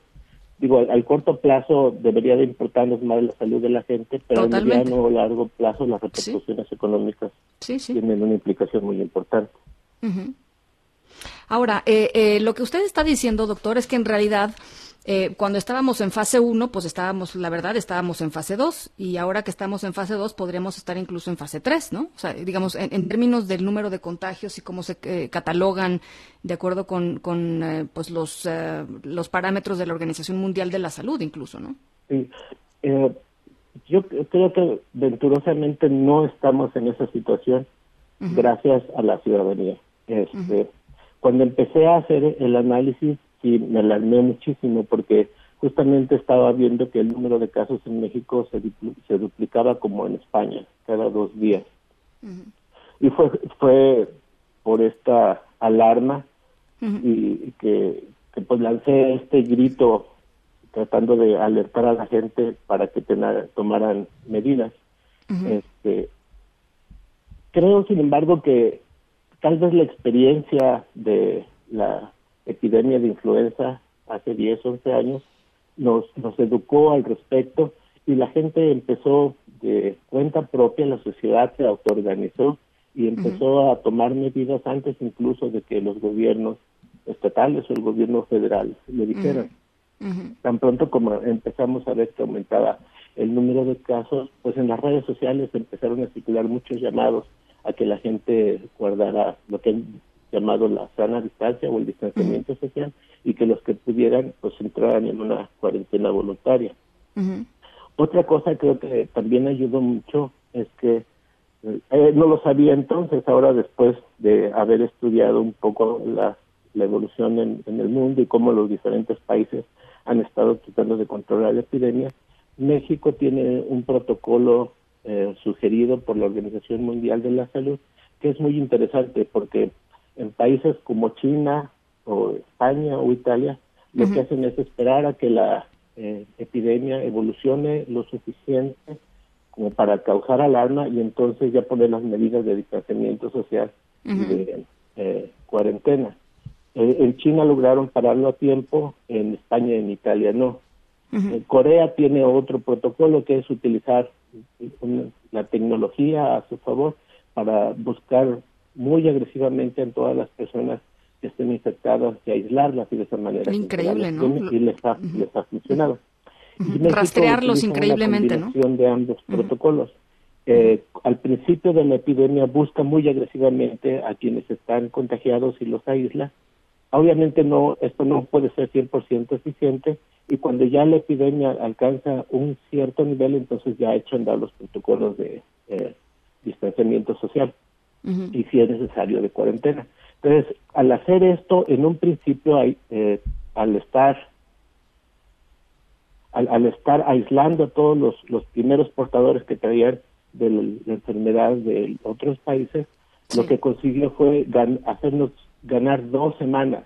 digo, al, al corto plazo debería de importarnos más la salud de la gente, pero
Totalmente.
a mediano o largo plazo las repercusiones económicas tienen una implicación muy importante.
Ahora, eh, eh, lo que usted está diciendo, doctor, es que en realidad eh, cuando estábamos en fase 1, pues estábamos, la verdad, estábamos en fase 2 y ahora que estamos en fase 2 podríamos estar incluso en fase 3, ¿no? O sea, digamos, en, en términos del número de contagios y cómo se eh, catalogan de acuerdo con, con eh, pues los, eh, los parámetros de la Organización Mundial de la Salud incluso, ¿no?
Sí. Eh, yo creo que venturosamente no estamos en esa situación gracias a la ciudadanía. Este, Cuando empecé a hacer el análisis, sí, me alarmé muchísimo porque justamente estaba viendo que el número de casos en México se, dupl- se duplicaba como en España, cada dos días. Y fue, fue por esta alarma y que, que pues lancé este grito tratando de alertar a la gente para que tomaran medidas. Este, creo, sin embargo, que tal vez la experiencia de la epidemia de influenza hace 10, 11 años nos, nos educó al respecto y la gente empezó de cuenta propia, la sociedad se autoorganizó y empezó a tomar medidas antes incluso de que los gobiernos estatales o el gobierno federal le dijeran. Tan pronto como empezamos a ver que aumentaba el número de casos, pues en las redes sociales empezaron a circular muchos llamados a que la gente guardara lo que llamado la sana distancia o el distanciamiento social y que los que pudieran pues entraran en una cuarentena voluntaria. Otra cosa creo que también ayudó mucho es que eh, no lo sabía entonces, ahora después de haber estudiado un poco la, la evolución en, en el mundo y cómo los diferentes países han estado tratando de controlar la epidemia, México tiene un protocolo eh, sugerido por la Organización Mundial de la Salud que es muy interesante porque en países como China o España o Italia lo que hacen es esperar a que la eh, epidemia evolucione lo suficiente como para causar alarma y entonces ya poner las medidas de distanciamiento social y de eh, cuarentena. Eh, en China lograron pararlo a tiempo, en España y en Italia no. Eh, Corea tiene otro protocolo que es utilizar una- la tecnología a su favor para buscar muy agresivamente en todas las personas que estén infectadas y aislarlas y de esa manera
Increíble, ¿no?
y les ha, les ha funcionado. Y México
Rastrearlos increíblemente, ¿no?
de ambos protocolos. Eh, al principio de la epidemia busca muy agresivamente a quienes están contagiados y los aísla obviamente no, esto no puede ser 100% eficiente y cuando ya la epidemia alcanza un cierto nivel, entonces ya echan dar los protocolos de eh, distanciamiento social y si es necesario de cuarentena. Entonces, al hacer esto, en un principio, hay, eh, al estar al, estar aislando a todos los, los primeros portadores que traían de la, enfermedad de otros países, lo que consiguió fue hacernos ganar dos semanas.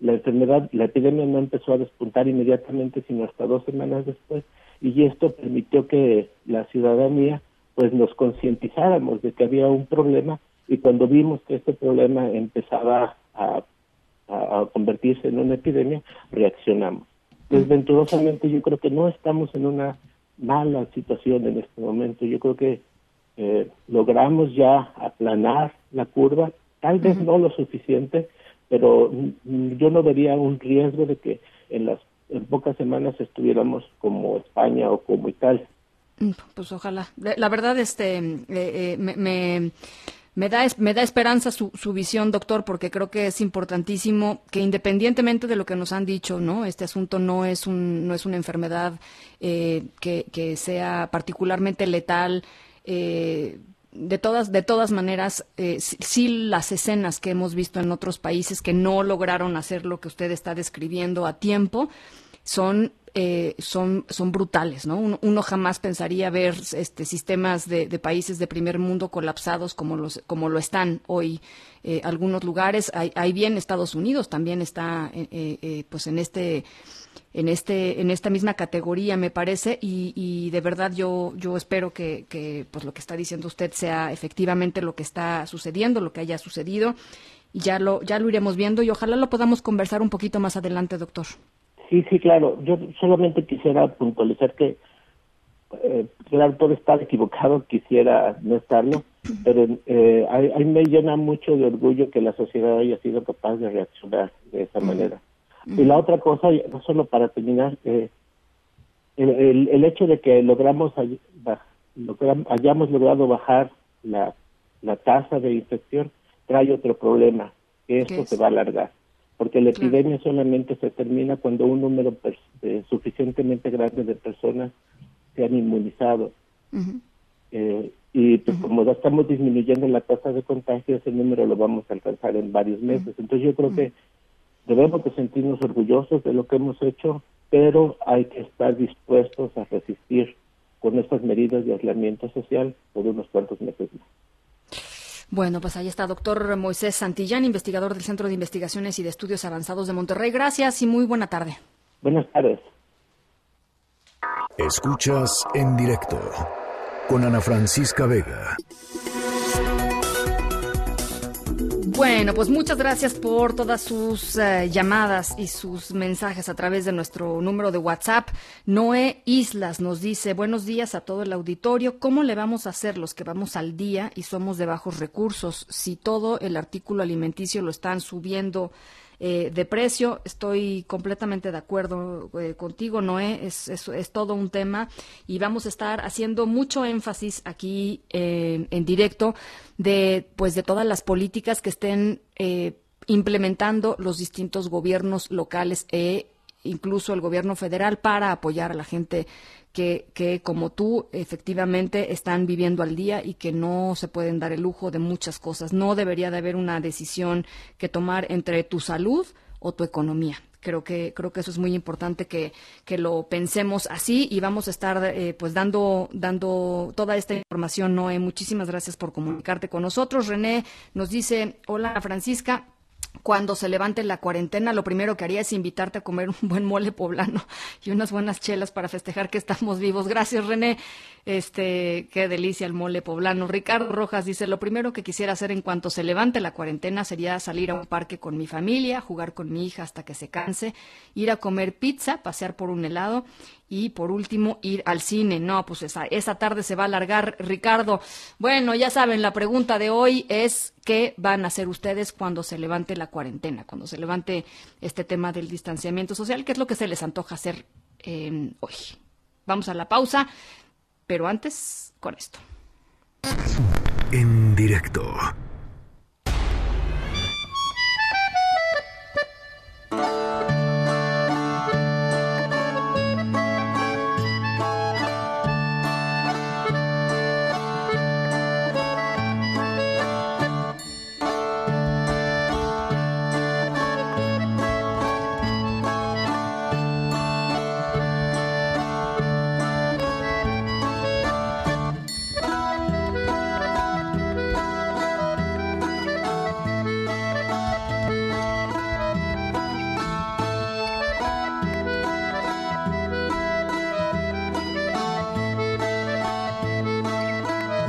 La enfermedad, la epidemia no empezó a despuntar inmediatamente, sino hasta dos semanas después, y esto permitió que la ciudadanía pues nos concientizáramos de que había un problema y cuando vimos que este problema empezaba a, convertirse en una epidemia, reaccionamos. Desventurosamente yo creo que no estamos en una mala situación en este momento. Yo creo que eh, logramos ya aplanar la curva, tal vez no lo suficiente, pero yo no vería un riesgo de que en las en pocas semanas estuviéramos como España o como Italia.
Mm, pues ojalá. La verdad, este, eh, eh, me, me da, me da esperanza su, su, visión, doctor, porque creo que es importantísimo que independientemente de lo que nos han dicho, ¿no? Este asunto no es, un, no es una enfermedad eh, que, que, sea particularmente letal. Eh, de todas, de todas maneras, eh, sí, las escenas que hemos visto en otros países que no lograron hacer lo que usted está describiendo a tiempo son eh, son, son brutales, ¿no? Uno, jamás pensaría ver este, sistemas de, países de primer mundo colapsados como, los, como lo están hoy eh, algunos lugares. Hay, bien Estados Unidos también está eh, pues en este en este en esta misma categoría me parece y, de verdad yo yo espero que, que pues lo que está diciendo usted sea efectivamente lo que está sucediendo lo que haya sucedido y ya lo ya lo iremos viendo y ojalá lo podamos conversar un poquito más adelante doctor
Sí, sí, claro. Yo solamente quisiera puntualizar que, eh, claro, todo está equivocado, quisiera no estarlo, pero eh, a, me llena mucho de orgullo que la sociedad haya sido capaz de reaccionar de esa manera. Y la otra cosa, no solo para terminar, eh, el, el, hecho de que logramos, hayamos logrado bajar la, la tasa de infección trae otro problema, que esto se va a alargar porque la epidemia solamente se termina cuando un número suficientemente grande de personas se han inmunizado. eh, y pues como ya estamos disminuyendo la tasa de contagio, ese número lo vamos a alcanzar en varios meses. Entonces yo creo que debemos de sentirnos orgullosos de lo que hemos hecho, pero hay que estar dispuestos a resistir con estas medidas de aislamiento social por unos cuantos meses más.
Bueno, pues ahí está, doctor Moisés Santillán, investigador del Centro de Investigaciones y de Estudios Avanzados de Monterrey. Gracias y muy buena tarde.
Buenas tardes.
Escuchas en directo con Ana Francisca Vega.
Bueno, pues muchas gracias por todas sus eh, llamadas y sus mensajes a través de nuestro número de WhatsApp. Noé Islas nos dice, buenos días a todo el auditorio. ¿Cómo le vamos a hacer los que vamos al día y somos de bajos recursos si todo el artículo alimenticio lo están subiendo? Eh, de precio. Estoy completamente de acuerdo eh, contigo, Noé. Es, es, todo un tema y vamos a estar haciendo mucho énfasis aquí eh, en directo de, pues, de todas las políticas que estén implementando los distintos gobiernos locales e incluso el gobierno federal para apoyar a la gente que, que, como tú efectivamente están viviendo al día y que no se pueden dar el lujo de muchas cosas. No debería de haber una decisión que tomar entre tu salud o tu economía. Creo que, creo que eso es muy importante que, que lo pensemos así y vamos a estar eh, pues dando, dando toda esta información, Noé. Muchísimas gracias por comunicarte con nosotros. René nos dice, hola Francisca, cuando se levante la cuarentena, lo primero que haría es invitarte a comer un buen mole poblano y unas buenas chelas para festejar que estamos vivos. Gracias, René. Este, qué delicia el mole poblano. Ricardo Rojas dice, lo primero que quisiera hacer en cuanto se levante la cuarentena sería salir a un parque con mi familia, jugar con mi hija hasta que se canse, ir a comer pizza, pasear por un helado y por último ir al cine. No, pues esa, esa tarde se va a alargar, Ricardo. Bueno, ya saben, la pregunta de hoy es qué van a hacer ustedes cuando se levante la cuarentena, cuando se levante este tema del distanciamiento social, qué es lo que se les antoja hacer eh, hoy. Vamos a la pausa. Pero antes, con esto.
En directo.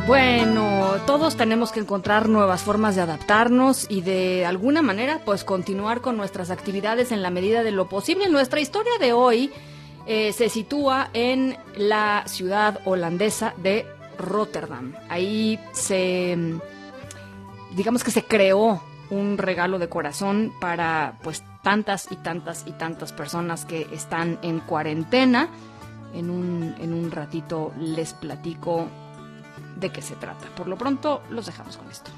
Bueno, todos tenemos que encontrar nuevas formas de adaptarnos y de alguna manera pues continuar con nuestras actividades en la medida de lo posible. Nuestra historia de hoy eh, se sitúa en la ciudad holandesa de Rotterdam. Ahí se, digamos que se creó un regalo de corazón para pues tantas y tantas y tantas personas que están en cuarentena. En un, en un ratito les platico de qué se trata. Por lo pronto, los dejamos con esto.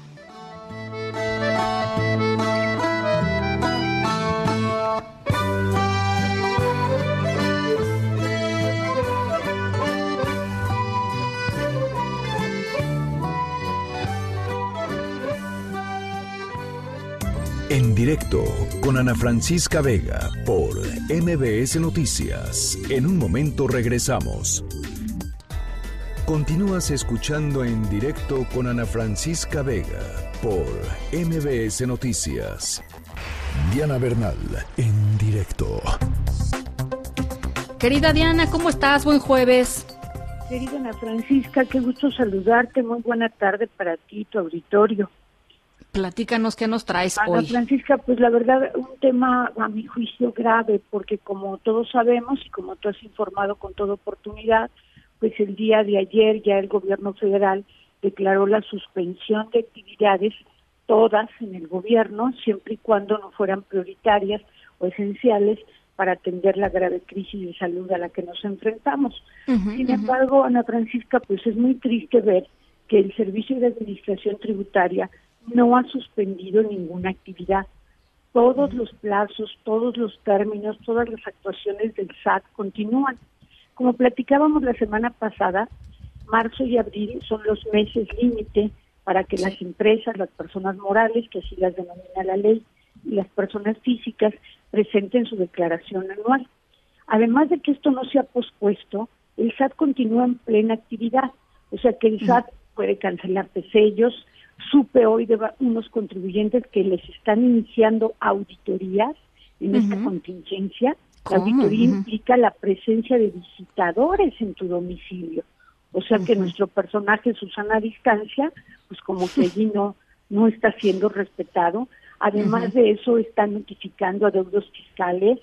En directo con Ana Francisca Vega por MBS Noticias. En un momento regresamos. Continúas escuchando en directo con Ana Francisca Vega por MBS Noticias. Diana Bernal, en directo.
Querida Diana, ¿cómo estás? Buen jueves.
Querida Ana Francisca, qué gusto saludarte. Muy buena tarde para ti, tu auditorio.
Platícanos qué nos traes
Ana
hoy.
Francisca, pues la verdad, un tema a mi juicio grave, porque como todos sabemos y como tú has informado con toda oportunidad, pues el día de ayer ya el gobierno federal declaró la suspensión de actividades todas en el gobierno, siempre y cuando no fueran prioritarias o esenciales para atender la grave crisis de salud a la que nos enfrentamos. Sin embargo, Ana Francisca, pues es muy triste ver que el Servicio de Administración Tributaria no ha suspendido ninguna actividad. Todos los plazos, todos los términos, todas las actuaciones del SAT continúan. Como platicábamos la semana pasada, marzo y abril son los meses límite para que las empresas, las personas morales, que así las denomina la ley, y las personas físicas presenten su declaración anual. Además de que esto no se ha pospuesto, el SAT continúa en plena actividad, o sea que el SAT puede cancelar sellos. Supe hoy de unos contribuyentes que les están iniciando auditorías en esta contingencia la auditoría implica la presencia de visitadores en tu domicilio. O sea que nuestro personaje Susana a distancia, pues como que allí no, no está siendo respetado. Además de eso, está notificando a deudos fiscales,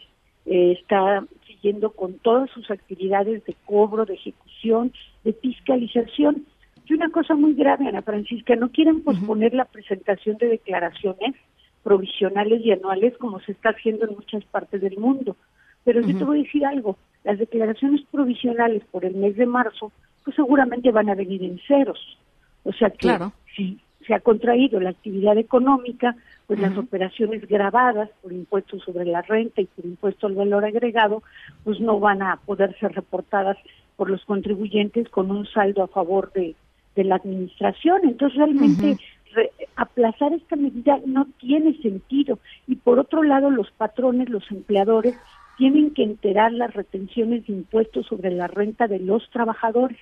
eh, está siguiendo con todas sus actividades de cobro, de ejecución, de fiscalización. Y una cosa muy grave, Ana Francisca, no quieren posponer la presentación de declaraciones provisionales y anuales como se está haciendo en muchas partes del mundo. Pero yo te voy a decir algo, las declaraciones provisionales por el mes de marzo, pues seguramente van a venir en ceros. O sea que si se ha contraído la actividad económica, pues las operaciones grabadas por impuestos sobre la renta y por impuesto al valor agregado, pues no van a poder ser reportadas por los contribuyentes con un saldo a favor de, de la administración. Entonces realmente aplazar esta medida no tiene sentido. Y por otro lado, los patrones, los empleadores, tienen que enterar las retenciones de impuestos sobre la renta de los trabajadores.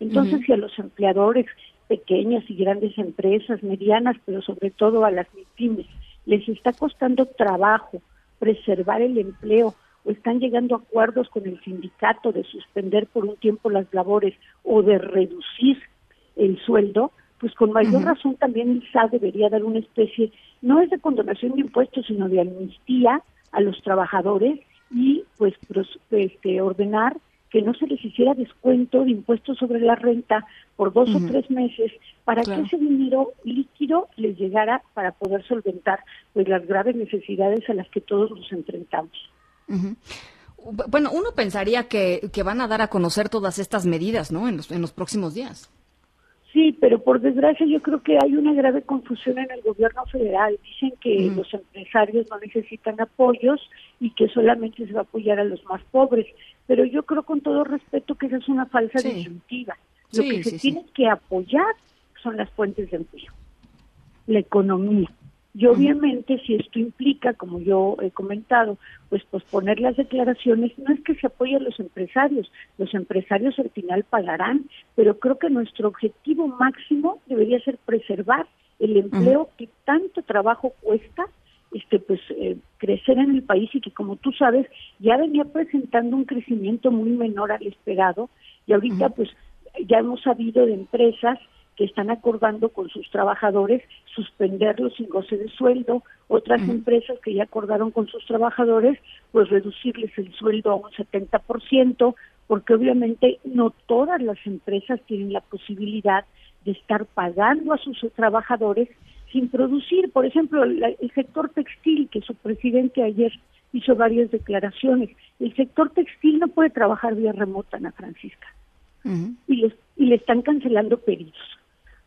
Entonces, si a los empleadores, pequeñas y grandes empresas, medianas, pero sobre todo a las pymes, les está costando trabajo preservar el empleo o están llegando a acuerdos con el sindicato de suspender por un tiempo las labores o de reducir el sueldo, pues con mayor razón también el debería dar una especie, no es de condonación de impuestos, sino de amnistía a los trabajadores y pues este, ordenar que no se les hiciera descuento de impuestos sobre la renta por dos o tres meses para que ese dinero líquido les llegara para poder solventar pues las graves necesidades a las que todos nos enfrentamos.
Bueno, uno pensaría que, que, van a dar a conocer todas estas medidas, ¿no? En los, en los próximos días.
Sí, pero por desgracia yo creo que hay una grave confusión en el gobierno federal. Dicen que los empresarios no necesitan apoyos y que solamente se va a apoyar a los más pobres. Pero yo creo con todo respeto que esa es una falsa disyuntiva. Lo que se tiene que apoyar son las fuentes de empleo, la economía. Y obviamente si esto implica, como yo he comentado, pues posponer las declaraciones, no es que se apoye a los empresarios, los empresarios al final pagarán, pero creo que nuestro objetivo máximo debería ser preservar el empleo que tanto trabajo cuesta este pues eh, crecer en el país y que como tú sabes ya venía presentando un crecimiento muy menor al esperado y ahorita pues ya hemos sabido de empresas que están acordando con sus trabajadores suspenderlos sin goce de sueldo, otras empresas que ya acordaron con sus trabajadores pues reducirles el sueldo a un 70%, porque obviamente no todas las empresas tienen la posibilidad de estar pagando a sus trabajadores sin producir. Por ejemplo, el sector textil, que su presidente ayer hizo varias declaraciones, el sector textil no puede trabajar vía remota, Ana Francisca, y, y le están cancelando pedidos.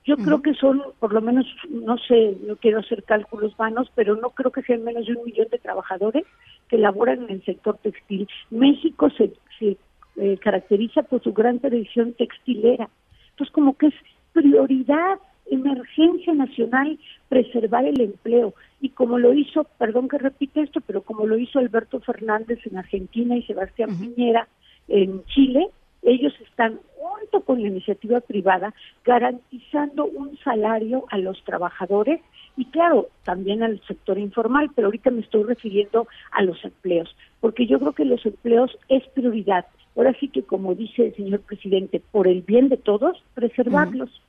Yo creo que son, por lo menos, no sé, no quiero hacer cálculos vanos, pero no creo que sean menos de un millón de trabajadores que laboran en el sector textil. México se, se eh, caracteriza por su gran tradición textilera. Entonces, como que es prioridad, emergencia nacional, preservar el empleo. Y como lo hizo, perdón que repite esto, pero como lo hizo Alberto Fernández en Argentina y Sebastián Piñera en Chile, ellos están junto con la iniciativa privada garantizando un salario a los trabajadores y claro, también al sector informal, pero ahorita me estoy refiriendo a los empleos, porque yo creo que los empleos es prioridad. Ahora sí que, como dice el señor presidente, por el bien de todos, preservarlos.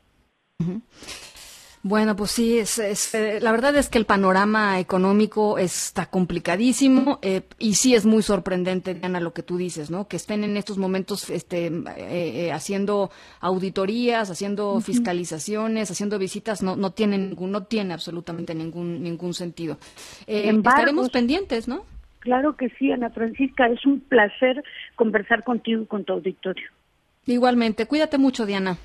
Bueno, pues sí, es, eh, la verdad es que el panorama económico está complicadísimo eh, y sí es muy sorprendente, Diana, lo que tú dices, ¿no? Que estén en estos momentos este, eh, haciendo auditorías, haciendo fiscalizaciones, haciendo visitas, no, no tiene ningún, no tiene absolutamente ningún, ningún sentido. estaremos pendientes, ¿no?
Claro que sí, Ana Francisca, es un placer conversar contigo y con tu auditorio.
Igualmente, cuídate mucho, Diana.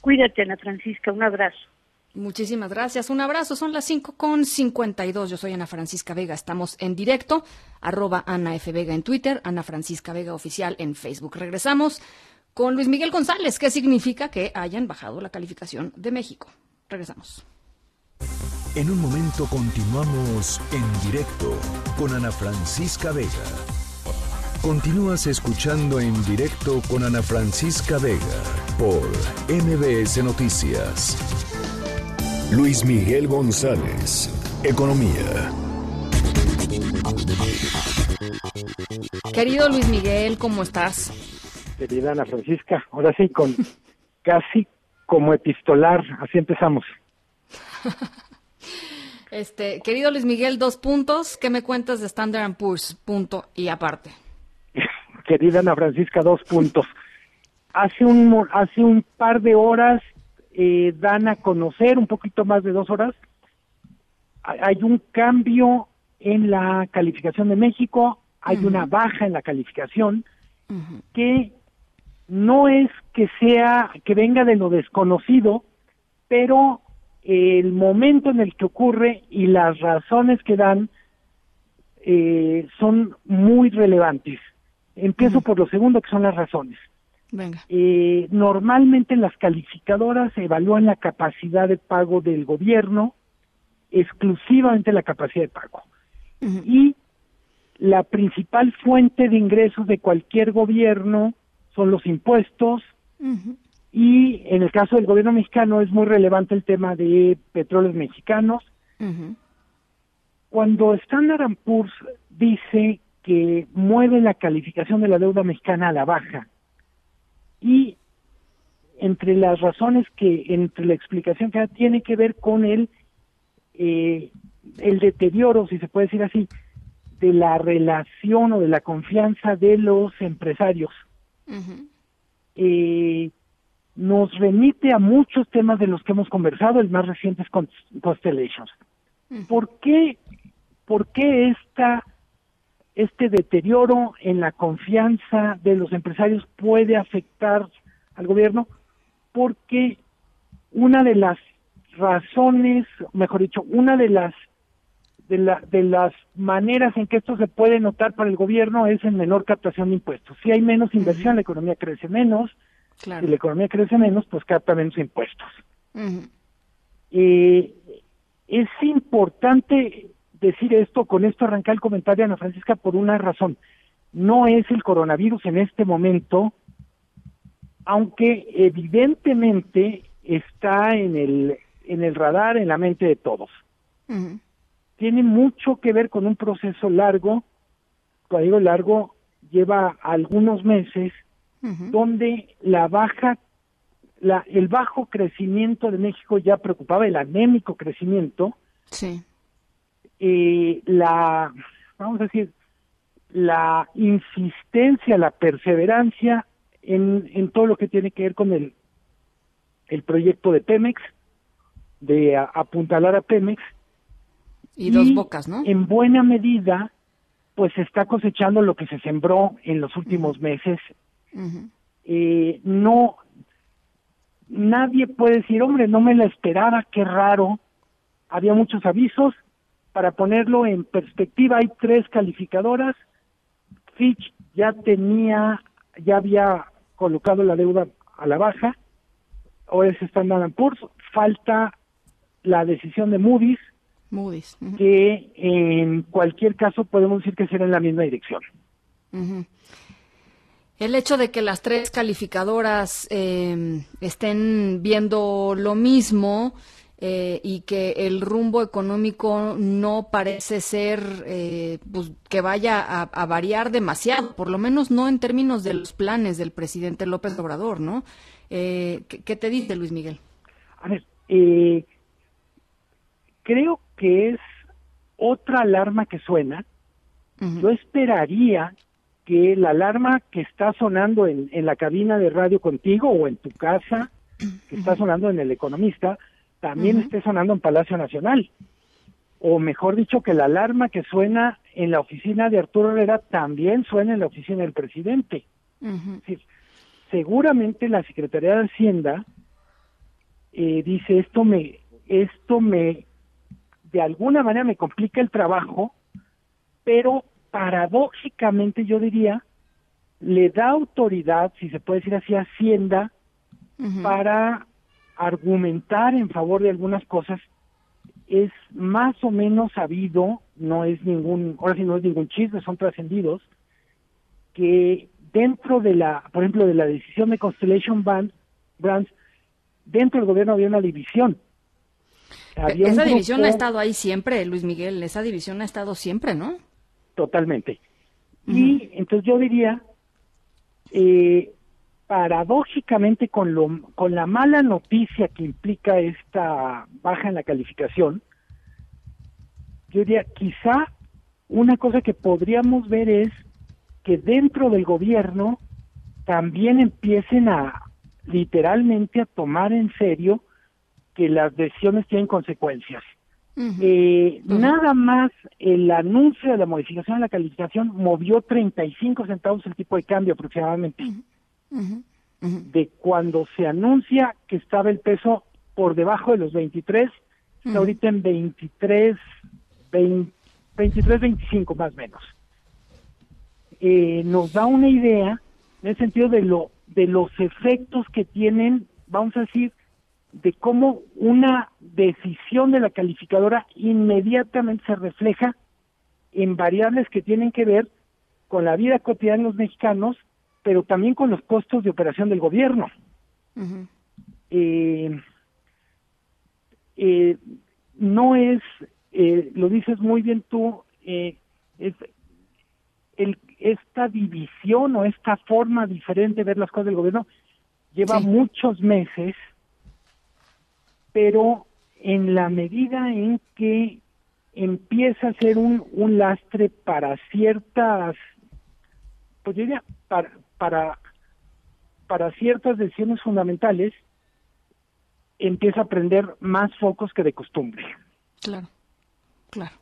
Cuídate, Ana Francisca, un abrazo.
Muchísimas gracias. Un abrazo. Son las 5 con 52. Yo soy Ana Francisca Vega. Estamos en directo. Arroba Ana F. Vega en Twitter. Ana Francisca Vega Oficial en Facebook. Regresamos con Luis Miguel González. ¿Qué significa que hayan bajado la calificación de México? Regresamos.
En un momento continuamos en directo con Ana Francisca Vega. Continúas escuchando en directo con Ana Francisca Vega por MBS Noticias. Luis Miguel González, Economía.
Querido Luis Miguel, ¿cómo estás?
Querida Ana Francisca, ahora sí, con [LAUGHS] casi como epistolar, así empezamos. [LAUGHS]
Este, querido Luis Miguel, dos puntos. ¿Qué me cuentas de Standard Poor's? Punto y aparte. [LAUGHS]
Querida Ana Francisca, dos puntos. Hace un, hace un par de horas eh, dan a conocer, un poquito más de dos horas, hay un cambio en la calificación de México, hay una baja en la calificación, que no es que sea, que venga de lo desconocido, pero el momento en el que ocurre y las razones que dan eh, son muy relevantes. Empiezo por lo segundo, que son las razones. Eh, normalmente las calificadoras evalúan la capacidad de pago del gobierno, exclusivamente la capacidad de pago. Y la principal fuente de ingresos de cualquier gobierno son los impuestos. Y en el caso del gobierno mexicano es muy relevante el tema de petróleos mexicanos. Cuando Standard Poor's dice que mueve la calificación de la deuda mexicana a la baja, y entre las razones que, entre la explicación que tiene que ver con el, eh, el deterioro, si se puede decir así, de la relación o de la confianza de los empresarios. Eh, nos remite a muchos temas de los que hemos conversado, el más reciente es Constellations. ¿Por qué, por qué esta este deterioro en la confianza de los empresarios puede afectar al gobierno porque una de las razones, mejor dicho, una de las de, la, de las maneras en que esto se puede notar para el gobierno es en menor captación de impuestos. Si hay menos inversión, la economía crece menos. Si la economía crece menos, pues capta menos impuestos. eh, es importante decir esto, con esto arrancar el comentario, Ana Francisca, por una razón. No es el coronavirus en este momento, aunque evidentemente está en el, en el radar, en la mente de todos. Tiene mucho que ver con un proceso largo, cuando digo largo, lleva algunos meses, donde la baja, la, el bajo crecimiento de México ya preocupaba, el anémico crecimiento.
Sí.
Eh, la, vamos a decir, la insistencia, la perseverancia en, en todo lo que tiene que ver con el, el proyecto de Pemex, de apuntalar a Pemex.
Y, dos bocas, ¿no?
En buena medida, pues se está cosechando lo que se sembró en los últimos meses. eh, no, nadie puede decir, hombre, no me la esperaba, qué raro. Había muchos avisos. Para ponerlo en perspectiva, hay tres calificadoras. Fitch ya tenía, ya había colocado la deuda a la baja. Ahora es Standard Poor's. Falta la decisión de Moody's,
Moody's.
que en cualquier caso podemos decir que será en la misma dirección.
El hecho de que las tres calificadoras eh, estén viendo lo mismo eh, y que el rumbo económico no parece ser eh, pues, que vaya a, a, variar demasiado, por lo menos no en términos de los planes del presidente López Obrador, ¿no? ¿qué, ¿qué, te dice Luis Miguel?
A ver, eh, creo que es otra alarma que suena. Uh -huh. Yo esperaría que la alarma que está sonando en, en, la cabina de radio contigo o en tu casa, que está sonando en El Economista, también uh -huh. esté sonando en Palacio Nacional. O mejor dicho, que la alarma que suena en la oficina de Arturo Herrera también suena en la oficina del presidente. Uh -huh. es decir, seguramente la Secretaría de Hacienda eh, dice esto me esto me de alguna manera me complica el trabajo, pero paradójicamente yo diría, le da autoridad, si se puede decir así, a Hacienda uh -huh. para argumentar en favor de algunas cosas. Es más o menos sabido, no es ningún, ahora sí no es ningún chisme, son trascendidos, que dentro de la, por ejemplo, de la decisión de Constellation Band, Brands, dentro del gobierno había una división.
Había esa división grupo... ha estado ahí siempre, Luis Miguel, esa división ha estado siempre, ¿no?
Totalmente. Uh -huh. Y entonces yo diría, eh, paradójicamente con, lo, con la mala noticia que implica esta baja en la calificación, yo diría, quizá una cosa que podríamos ver es que dentro del gobierno también empiecen a literalmente a tomar en serio que las decisiones tienen consecuencias. Uh -huh. eh, uh -huh. Nada más el anuncio de la modificación de la calificación movió 35 centavos el tipo de cambio aproximadamente. Uh -huh. De cuando se anuncia que estaba el peso por debajo de los 23, está ahorita en 23, 20, 23, 25 más o menos. Eh, nos da una idea en el sentido de lo de los efectos que tienen, vamos a decir, de cómo una decisión de la calificadora inmediatamente se refleja en variables que tienen que ver con la vida cotidiana de los mexicanos, pero también con los costos de operación del gobierno. Uh -huh. eh, eh, no es, eh, lo dices muy bien tú, es el, esta división o esta forma diferente de ver las cosas del gobierno lleva sí. muchos meses pero en la medida en que empieza a ser un, un lastre para ciertas, pues diría, para, para, para ciertas decisiones fundamentales, empieza a prender más focos que de costumbre.
Claro, claro.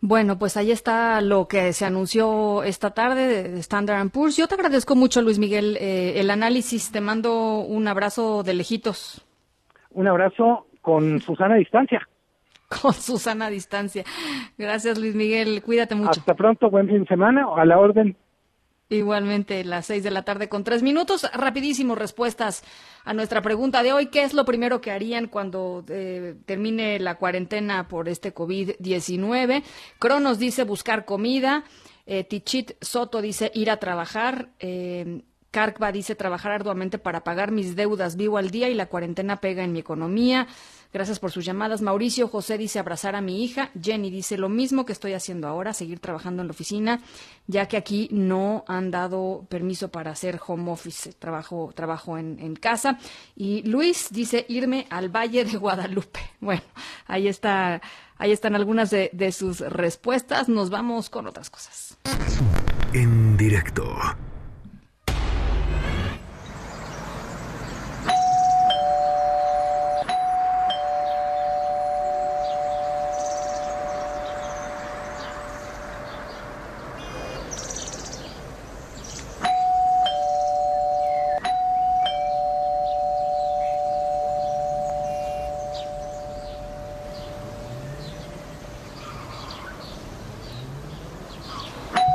Bueno, pues ahí está lo que se anunció esta tarde de Standard Poor's. Yo te agradezco mucho, Luis Miguel, eh, el análisis. Te mando un abrazo de lejitos
un abrazo con Susana a distancia. [LAUGHS]
Con Susana a distancia. Gracias, Luis Miguel. Cuídate mucho.
Hasta pronto, buen fin de semana. A la orden.
Igualmente, las seis de la tarde con tres minutos. Rapidísimo, respuestas a nuestra pregunta de hoy. ¿Qué es lo primero que harían cuando eh, termine la cuarentena por este COVID-19? Cronos dice buscar comida. Eh, Tichit Soto dice ir a trabajar. Eh, dice trabajar arduamente para pagar mis deudas, vivo al día y la cuarentena pega en mi economía. Gracias por sus llamadas. Mauricio José dice abrazar a mi hija. Jenny dice lo mismo que estoy haciendo ahora, seguir trabajando en la oficina, ya que aquí no han dado permiso para hacer home office, trabajo, trabajo en, casa. Y Luis dice irme al Valle de Guadalupe. [LAUGHS] Bueno, ahí está, ahí están algunas de sus respuestas. Nos vamos con otras cosas.
En directo.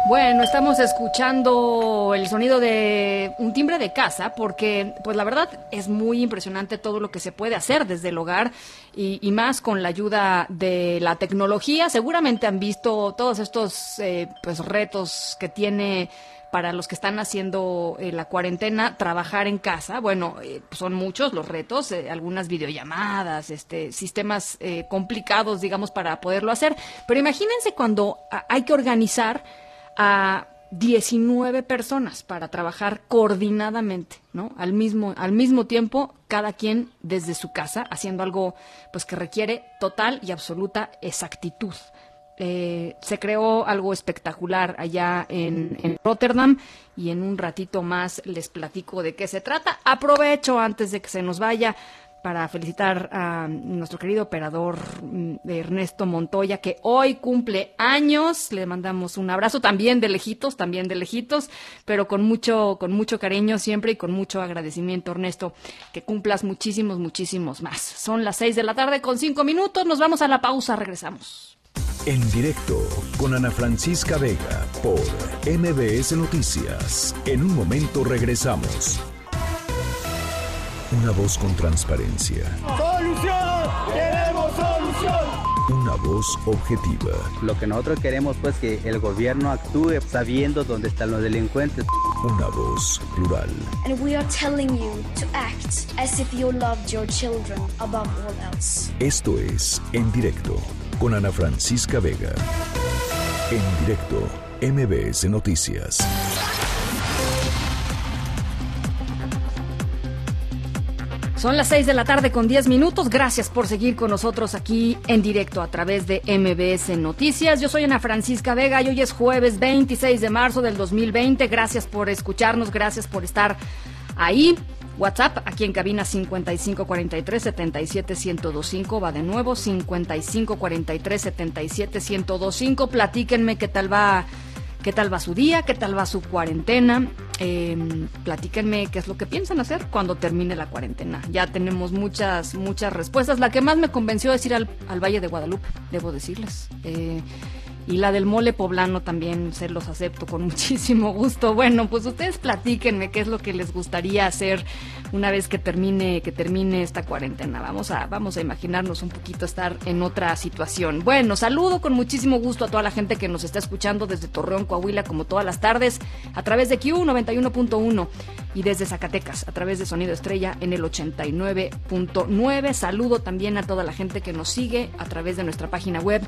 Bueno, estamos escuchando el sonido de un timbre de casa porque, pues la verdad, es muy impresionante todo lo que se puede hacer desde el hogar y, más con la ayuda de la tecnología. Seguramente han visto todos estos eh, pues retos que tiene para los que están haciendo eh, la cuarentena, trabajar en casa. Bueno, eh, son muchos los retos, algunas videollamadas, este, sistemas complicados, digamos, para poderlo hacer. Pero imagínense cuando hay que organizar a 19 personas para trabajar coordinadamente, ¿no? Al mismo, al mismo tiempo, cada quien desde su casa, haciendo algo pues que requiere total y absoluta exactitud. Eh, se creó algo espectacular allá en, en Rotterdam y en un ratito más les platico de qué se trata. Aprovecho antes de que se nos vaya para felicitar a nuestro querido operador mm, Ernesto Montoya, que hoy cumple años. Le mandamos un abrazo también de lejitos, también de lejitos, pero con mucho, con mucho cariño siempre y con mucho agradecimiento, Ernesto, que cumplas muchísimos, muchísimos más. Son las seis de la tarde con cinco minutos. Nos vamos a la pausa, regresamos.
En directo con Ana Francisca Vega por MBS Noticias. En un momento regresamos. Una voz con transparencia.
¡Solución! ¡Queremos solución!
Una voz objetiva.
Lo que nosotros queremos pues que el gobierno actúe sabiendo dónde están los delincuentes.
Una voz plural.
And we are telling you to act as if you loved your children above all else.
Esto es En directo con Ana Francisca Vega. En directo, MBS Noticias.
Son las 6 de la tarde con 10 minutos. Gracias por seguir con nosotros aquí en directo a través de MBS Noticias. Yo soy Ana Francisca Vega y hoy es jueves 26 de marzo del 2020. Gracias por escucharnos, gracias por estar ahí. WhatsApp aquí en cabina 5543 77 1025 va de nuevo 5543 77 1025 platíquenme qué tal va qué tal va su día, qué tal va su cuarentena. Eh, platíquenme qué es lo que piensan hacer cuando termine la cuarentena. Ya tenemos muchas, muchas respuestas. La que más me convenció es ir al, al Valle de Guadalupe, debo decirles. Eh, y la del mole poblano también se los acepto con [LAUGHS] muchísimo gusto. Bueno, pues ustedes platíquenme qué es lo que les gustaría hacer una vez que termine que termine esta cuarentena. Vamos a vamos a imaginarnos un poquito estar en otra situación. Bueno, saludo con muchísimo gusto a toda la gente que nos está escuchando desde Torreón, Coahuila, como todas las tardes a través de Q 91.1 y desde Zacatecas a través de Sonido Estrella en el 89.9. Saludo también a toda la gente que nos sigue a través de nuestra página web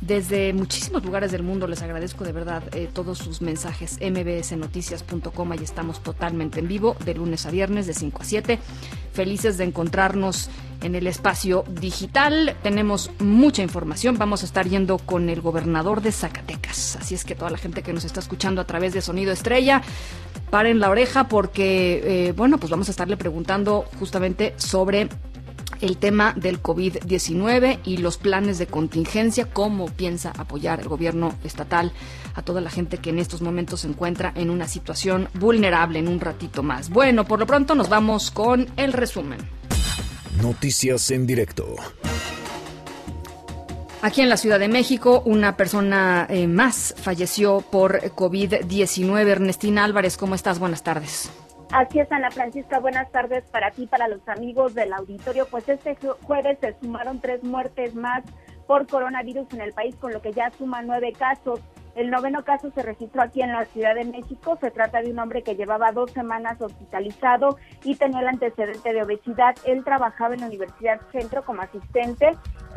desde muchísimos lugares del mundo les agradezco de verdad eh, todos sus mensajes. mbsnoticias.com, ahí estamos totalmente en vivo, de lunes a viernes, de 5 a 7. Felices de encontrarnos en el espacio digital. Tenemos mucha información. Vamos a estar yendo con el gobernador de Zacatecas. Así es que toda la gente que nos está escuchando a través de Sonido Estrella, paren la oreja porque, eh, bueno, pues vamos a estarle preguntando justamente sobre el tema del COVID-19 y los planes de contingencia, cómo piensa apoyar el gobierno estatal a toda la gente que en estos momentos se encuentra en una situación vulnerable en un ratito más. Bueno, por lo pronto nos vamos con el resumen.
Noticias en directo.
Aquí en la Ciudad de México, una persona eh, más falleció por COVID-19. Ernestina Álvarez, ¿cómo estás? Buenas tardes.
Así es, Ana Francisca, buenas tardes para ti, para los amigos del auditorio. Pues este jueves se sumaron tres muertes más por coronavirus en el país, con lo que ya suma nueve casos. El noveno caso se registró aquí en la Ciudad de México. Se trata de un hombre que llevaba dos semanas hospitalizado y tenía el antecedente de obesidad. Él trabajaba en la Universidad Centro como asistente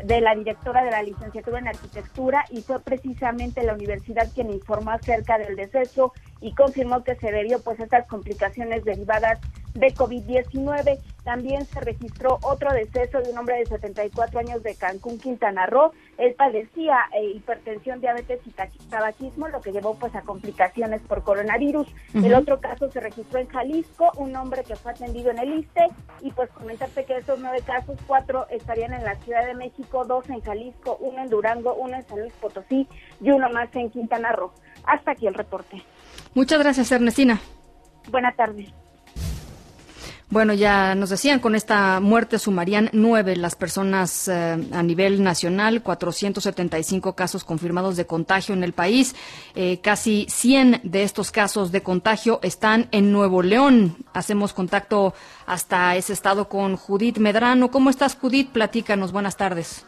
de la directora de la licenciatura en arquitectura y fue precisamente la universidad quien informó acerca del deceso y confirmó que se debió pues a estas complicaciones derivadas de COVID-19. También se registró otro deceso de un hombre de 74 años de Cancún, Quintana Roo. Él padecía eh, hipertensión, diabetes y tabaquismo, lo que llevó pues a complicaciones por coronavirus. El otro caso se registró en Jalisco, un hombre que fue atendido en el ISTE y pues comentarte que esos nueve casos, cuatro estarían en la Ciudad de México, dos en Jalisco, uno en Durango, uno en San Luis Potosí y uno más en Quintana Roo. Hasta aquí el reporte.
Muchas gracias, Ernestina.
Buenas tardes.
Bueno, ya nos decían con esta muerte sumarían nueve las personas eh, a nivel nacional, 475 casos confirmados de contagio en el país. Eh, casi 100 de estos casos de contagio están en Nuevo León. Hacemos contacto hasta ese estado con Judith Medrano. ¿Cómo estás, Judith? Platícanos. Buenas tardes.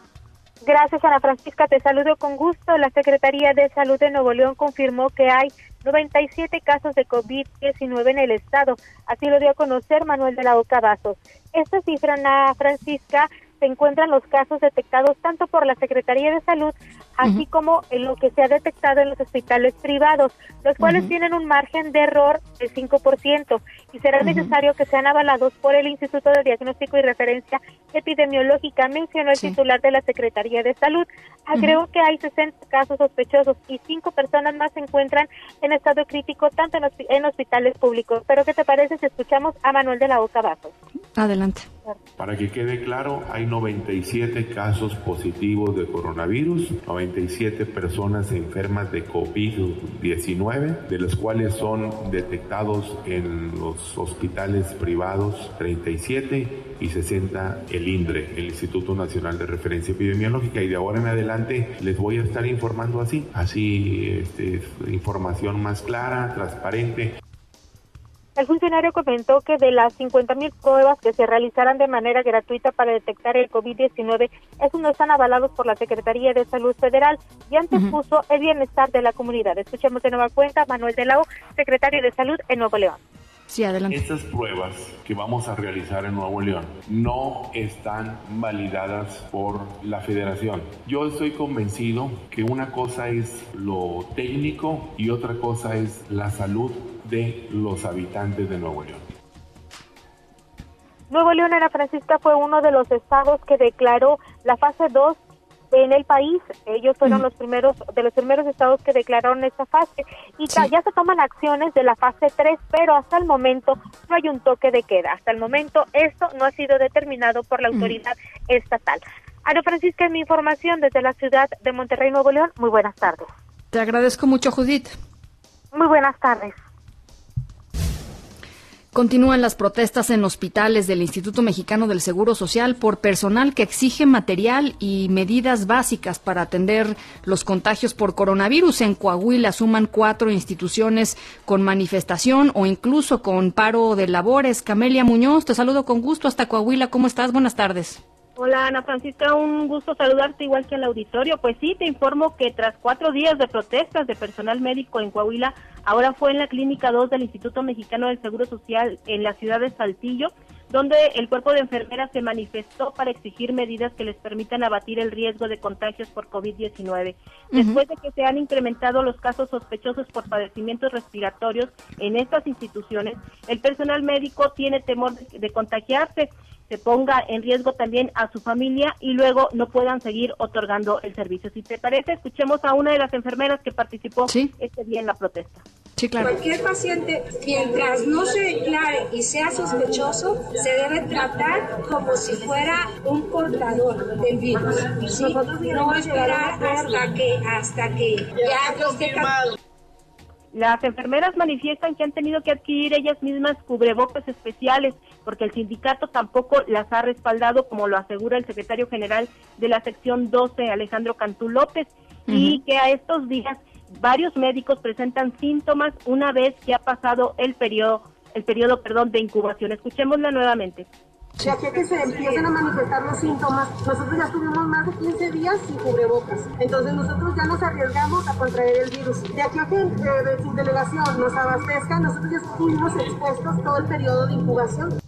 Gracias, Ana Francisca. Te saludo con gusto. La Secretaría de Salud de Nuevo León confirmó que hay 97 casos de COVID-19 en el estado. Así lo dio a conocer Manuel de la Oca Vasos. Esta cifra, Ana Francisca, se encuentran los casos detectados tanto por la Secretaría de Salud así como en lo que se ha detectado en los hospitales privados, los cuales tienen un margen de error del 5% y será necesario que sean avalados por el Instituto de Diagnóstico y Referencia Epidemiológica, mencionó el titular de la Secretaría de Salud. Agregó que hay 60 casos sospechosos y 5 personas más se encuentran en estado crítico tanto en, hospitales públicos. Pero ¿qué te parece si escuchamos a Manuel de la Boca Vasos?
Adelante.
Para que quede claro, hay 97 casos positivos de coronavirus, 97 personas enfermas de COVID-19, de las cuales son detectados en los hospitales privados 37 y 60 el INDRE, el Instituto Nacional de Referencia Epidemiológica, y de ahora en adelante les voy a estar informando así, así este, información más clara, transparente.
El funcionario comentó que de las 50.000 pruebas que se realizarán de manera gratuita para detectar el COVID-19, esos no están avalados por la Secretaría de Salud Federal y antes puso el bienestar de la comunidad. Escuchemos de nueva cuenta Manuel de secretario de Salud en Nuevo León.
Sí, adelante. Estas pruebas que vamos a realizar en Nuevo León no están validadas por la federación. Yo estoy convencido que una cosa es lo técnico y otra cosa es la salud de los habitantes de Nuevo León.
Nuevo León, Ana Francisca, fue uno de los estados que declaró la fase 2 en el país. Ellos fueron los primeros, de los primeros estados que declararon esta fase y ya se toman acciones de la fase 3, pero hasta el momento no hay un toque de queda. Hasta el momento esto no ha sido determinado por la autoridad estatal. Ana Francisca, en mi información desde la ciudad de Monterrey, Nuevo León. Muy buenas tardes.
Te agradezco mucho, Judith.
Muy buenas tardes.
Continúan las protestas en hospitales del Instituto Mexicano del Seguro Social por personal que exige material y medidas básicas para atender los contagios por coronavirus. En Coahuila suman cuatro instituciones con manifestación o incluso con paro de labores. Camelia Muñoz, te saludo con gusto hasta Coahuila. ¿Cómo estás? Buenas tardes.
Hola Ana Francisca, un gusto saludarte igual que al auditorio. Pues sí, te informo que tras cuatro días de protestas de personal médico en Coahuila, ahora fue en la Clínica 2 del Instituto Mexicano del Seguro Social en la ciudad de Saltillo, donde el cuerpo de enfermeras se manifestó para exigir medidas que les permitan abatir el riesgo de contagios por COVID-19. Después de que se han incrementado los casos sospechosos por padecimientos respiratorios en estas instituciones, el personal médico tiene temor de contagiarse se ponga en riesgo también a su familia y luego no puedan seguir otorgando el servicio. Si te parece, escuchemos a una de las enfermeras que participó este día en la protesta.
Sí, claro.
Cualquier paciente, mientras no se declare y sea sospechoso, se debe tratar como si fuera un portador del virus. No esperar hasta que, hasta que ya esté
las enfermeras manifiestan que han tenido que adquirir ellas mismas cubrebocas especiales porque el sindicato tampoco las ha respaldado, como lo asegura el secretario general de la sección 12, Alejandro Cantú López, y que a estos días varios médicos presentan síntomas una vez que ha pasado el periodo, el periodo, perdón, de incubación. Escuchémosla nuevamente.
De aquí a que se empiecen a manifestar los síntomas, nosotros ya estuvimos más de 15 días sin cubrebocas. Entonces nosotros ya nos arriesgamos a contraer el virus. De aquí a que eh, su delegación nos abastezca, nosotros ya estuvimos expuestos todo el periodo de incubación.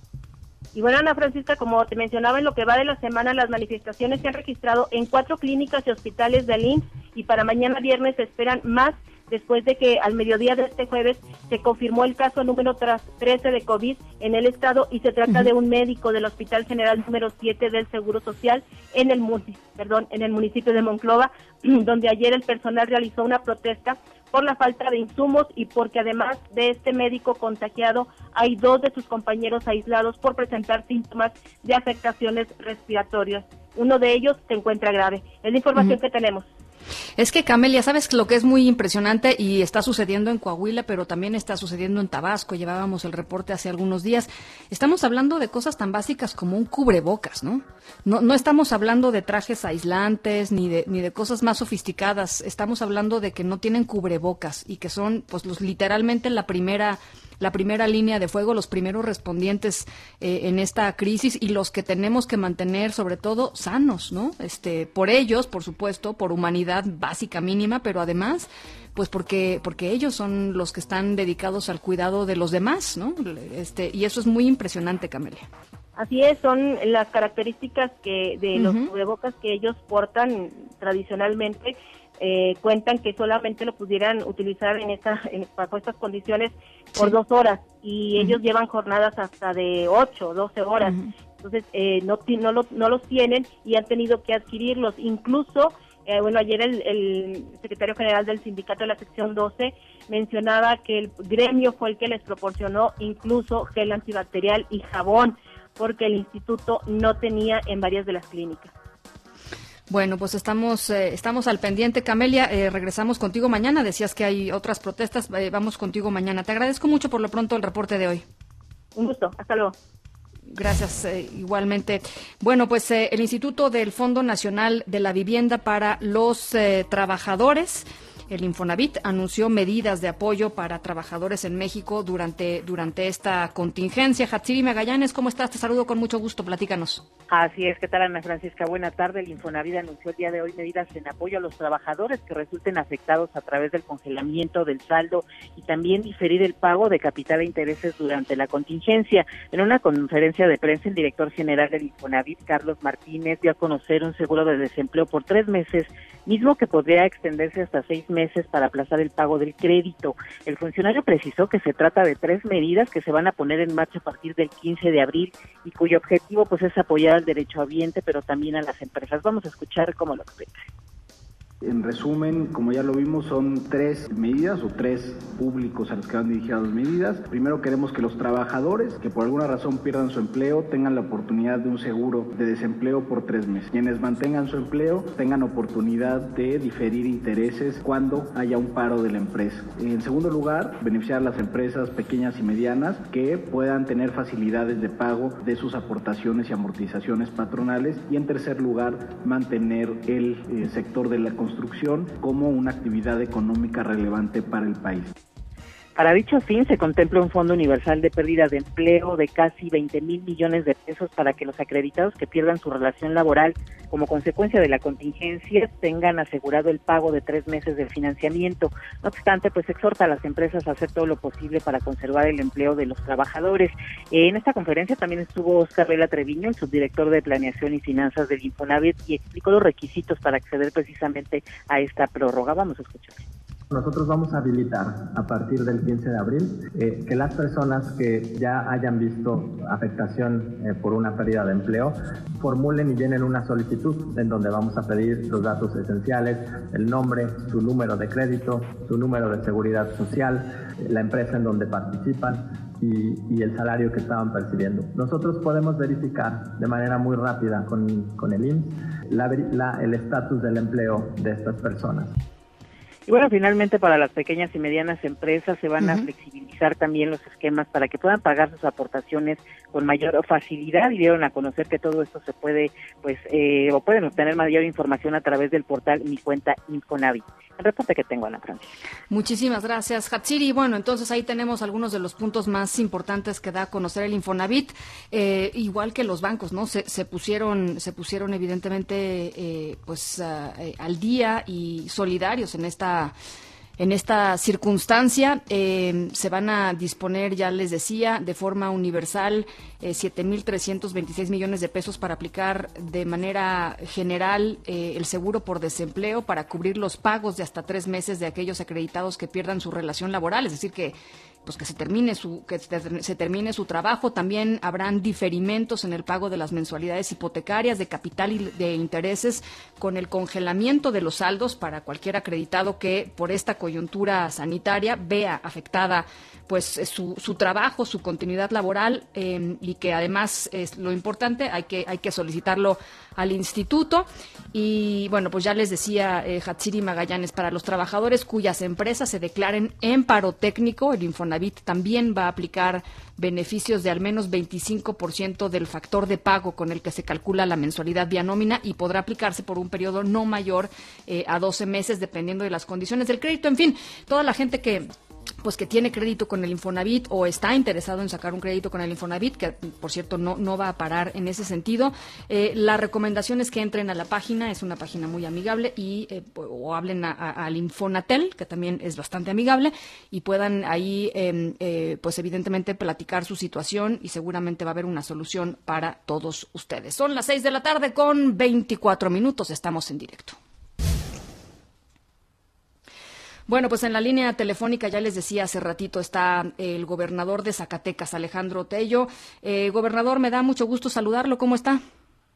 Y bueno, Ana Francisca, como te mencionaba, en lo que va de la semana, las manifestaciones se han registrado en cuatro clínicas y hospitales de IMSS y para mañana viernes se esperan más después de que al mediodía de este jueves se confirmó el caso número 13 de COVID en el estado y se trata de un médico del Hospital General número 7 del Seguro Social en el, perdón, en el municipio de Monclova, [CLEARS THROAT] donde ayer el personal realizó una protesta por la falta de insumos y porque además de este médico contagiado hay dos de sus compañeros aislados por presentar síntomas de afectaciones respiratorias. Uno de ellos se encuentra grave. Es la información que tenemos.
Es que Camelia, sabes lo que es muy impresionante y está sucediendo en Coahuila, pero también está sucediendo en Tabasco. Llevábamos el reporte hace algunos días. Estamos hablando de cosas tan básicas como un cubrebocas, ¿no? No, no estamos hablando de trajes aislantes ni de, ni de cosas más sofisticadas. Estamos hablando de que no tienen cubrebocas y que son, pues, los literalmente la primera la primera línea de fuego, los primeros respondientes eh, en esta crisis y los que tenemos que mantener sobre todo sanos, ¿no? Este, por ellos, por supuesto, por humanidad básica mínima, pero además pues porque porque ellos son los que están dedicados al cuidado de los demás, ¿no? Este, y eso es muy impresionante, Camelia.
Así es, son las características que de los cubrebocas que ellos portan tradicionalmente eh, cuentan que solamente lo pudieran utilizar en esta, bajo estas condiciones por dos horas y ellos llevan jornadas hasta de ocho, doce horas. Entonces, eh, no, no, no los tienen y han tenido que adquirirlos. Incluso, eh, bueno, ayer el, el, secretario general del sindicato de la sección 12 mencionaba que el gremio fue el que les proporcionó incluso gel antibacterial y jabón porque el instituto no tenía en varias de las clínicas.
Bueno, pues estamos, eh, estamos al pendiente, Camelia. Eh, regresamos contigo mañana. Decías que hay otras protestas. Eh, vamos contigo mañana. Te agradezco mucho por lo pronto el reporte de hoy.
Un gusto. Hasta luego.
Gracias, igualmente. Bueno, pues el Instituto del Fondo Nacional de la Vivienda para los Trabajadores el Infonavit anunció medidas de apoyo para trabajadores en México durante, durante esta contingencia. Hatsiri Magallanes, ¿cómo estás? Te saludo con mucho gusto, platícanos.
Así es, ¿qué tal Ana Francisca? Buena tarde. El Infonavit anunció el día de hoy medidas en apoyo a los trabajadores que resulten afectados a través del congelamiento del saldo y también diferir el pago de capital e intereses durante la contingencia. En una conferencia de prensa, el director general del Infonavit, Carlos Martínez, dio a conocer un seguro de desempleo por tres meses, mismo que podría extenderse hasta seis meses meses para aplazar el pago del crédito. El funcionario precisó que se trata de tres medidas que se van a poner en marcha a partir del 15 de abril y cuyo objetivo pues es apoyar al derecho ambiente, pero también a las empresas. Vamos a escuchar cómo lo explica.
En resumen, como ya lo vimos, son tres medidas o tres públicos a los que van dirigidas las medidas. Primero queremos que los trabajadores que por alguna razón pierdan su empleo tengan la oportunidad de un seguro de desempleo por tres meses. Quienes mantengan su empleo tengan oportunidad de diferir intereses cuando haya un paro de la empresa. En segundo lugar, beneficiar a las empresas pequeñas y medianas que puedan tener facilidades de pago de sus aportaciones y amortizaciones patronales. Y en tercer lugar, mantener el eh, sector de la construcción construcción como una actividad económica relevante para el país.
Para dicho fin, se contempla un fondo universal de pérdida de empleo de casi 20 mil millones de pesos para que los acreditados que pierdan su relación laboral como consecuencia de la contingencia tengan asegurado el pago de tres meses del financiamiento. No obstante, pues exhorta a las empresas a hacer todo lo posible para conservar el empleo de los trabajadores. En esta conferencia también estuvo Oscar Vela Treviño, el subdirector de Planeación y Finanzas del Infonavit, y explicó los requisitos para acceder precisamente a esta prórroga. Vamos a escuchar.
Nosotros vamos a habilitar a partir del 15 de abril eh, que las personas que ya hayan visto afectación eh, por una pérdida de empleo formulen y llenen una solicitud en donde vamos a pedir los datos esenciales, el nombre, su número de crédito, su número de seguridad social, la empresa en donde participan y, el salario que estaban percibiendo. Nosotros podemos verificar de manera muy rápida con, con el IMSS el estatus del empleo de estas personas.
Y bueno, finalmente para las pequeñas y medianas empresas se van a flexibilizar también los esquemas para que puedan pagar sus aportaciones con mayor facilidad y dieron a conocer que todo esto se puede, pues, eh, o pueden obtener mayor información a través del portal Mi Cuenta Infonavit. El reporte que tengo, Ana Francisca.
Muchísimas gracias, Hatsiri. Bueno, entonces ahí tenemos algunos de los puntos más importantes que da a conocer el Infonavit, eh, igual que los bancos, ¿no? Se, se pusieron, se pusieron evidentemente, eh, pues, uh, al día y solidarios en esta en esta circunstancia eh, se van a disponer, ya les decía, de forma universal eh, 7.326 millones de pesos para aplicar de manera general eh, el seguro por desempleo para cubrir los pagos de hasta tres meses de aquellos acreditados que pierdan su relación laboral. Es decir, que pues que se termine su que se termine su trabajo. También habrán diferimentos en el pago de las mensualidades hipotecarias de capital y de intereses con el congelamiento de los saldos para cualquier acreditado que por esta coyuntura sanitaria vea afectada pues su, su trabajo su continuidad laboral eh, y que además es lo importante hay que hay que solicitarlo al instituto. Y bueno pues ya les decía eh, Hatsiri Magallanes para los trabajadores cuyas empresas se declaren en paro técnico el Infonavit también va a aplicar beneficios de al menos 25% del factor de pago con el que se calcula la mensualidad vía nómina y podrá aplicarse por un periodo no mayor eh, a 12 meses dependiendo de las condiciones del crédito. En fin, toda la gente que pues que tiene crédito con el Infonavit o está interesado en sacar un crédito con el Infonavit, que por cierto no, no va a parar en ese sentido. Eh, la recomendación es que entren a la página, es una página muy amigable, y eh, o hablen al Infonatel, que también es bastante amigable, y puedan ahí, em, eh, pues evidentemente, platicar su situación y seguramente va a haber una solución para todos ustedes. Son las seis de la tarde con 24 minutos, estamos en directo. Bueno, pues en la línea telefónica, ya les decía hace ratito, está el gobernador de Zacatecas, Alejandro Tello. Eh, gobernador, me da mucho gusto saludarlo. ¿Cómo está?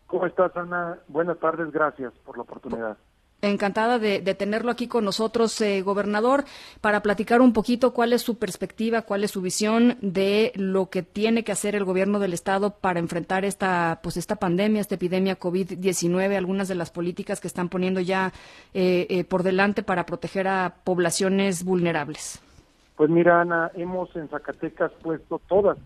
¿Cómo estás, Ana? Buenas tardes, gracias por la oportunidad.
Encantada de, tenerlo aquí con nosotros, eh, gobernador, para platicar un poquito cuál es su perspectiva, cuál es su visión de lo que tiene que hacer el gobierno del estado para enfrentar esta, pues esta pandemia, esta epidemia COVID-19, algunas de las políticas que están poniendo ya eh, eh, por delante para proteger a poblaciones vulnerables.
Pues mira, Ana, hemos en Zacatecas puesto todas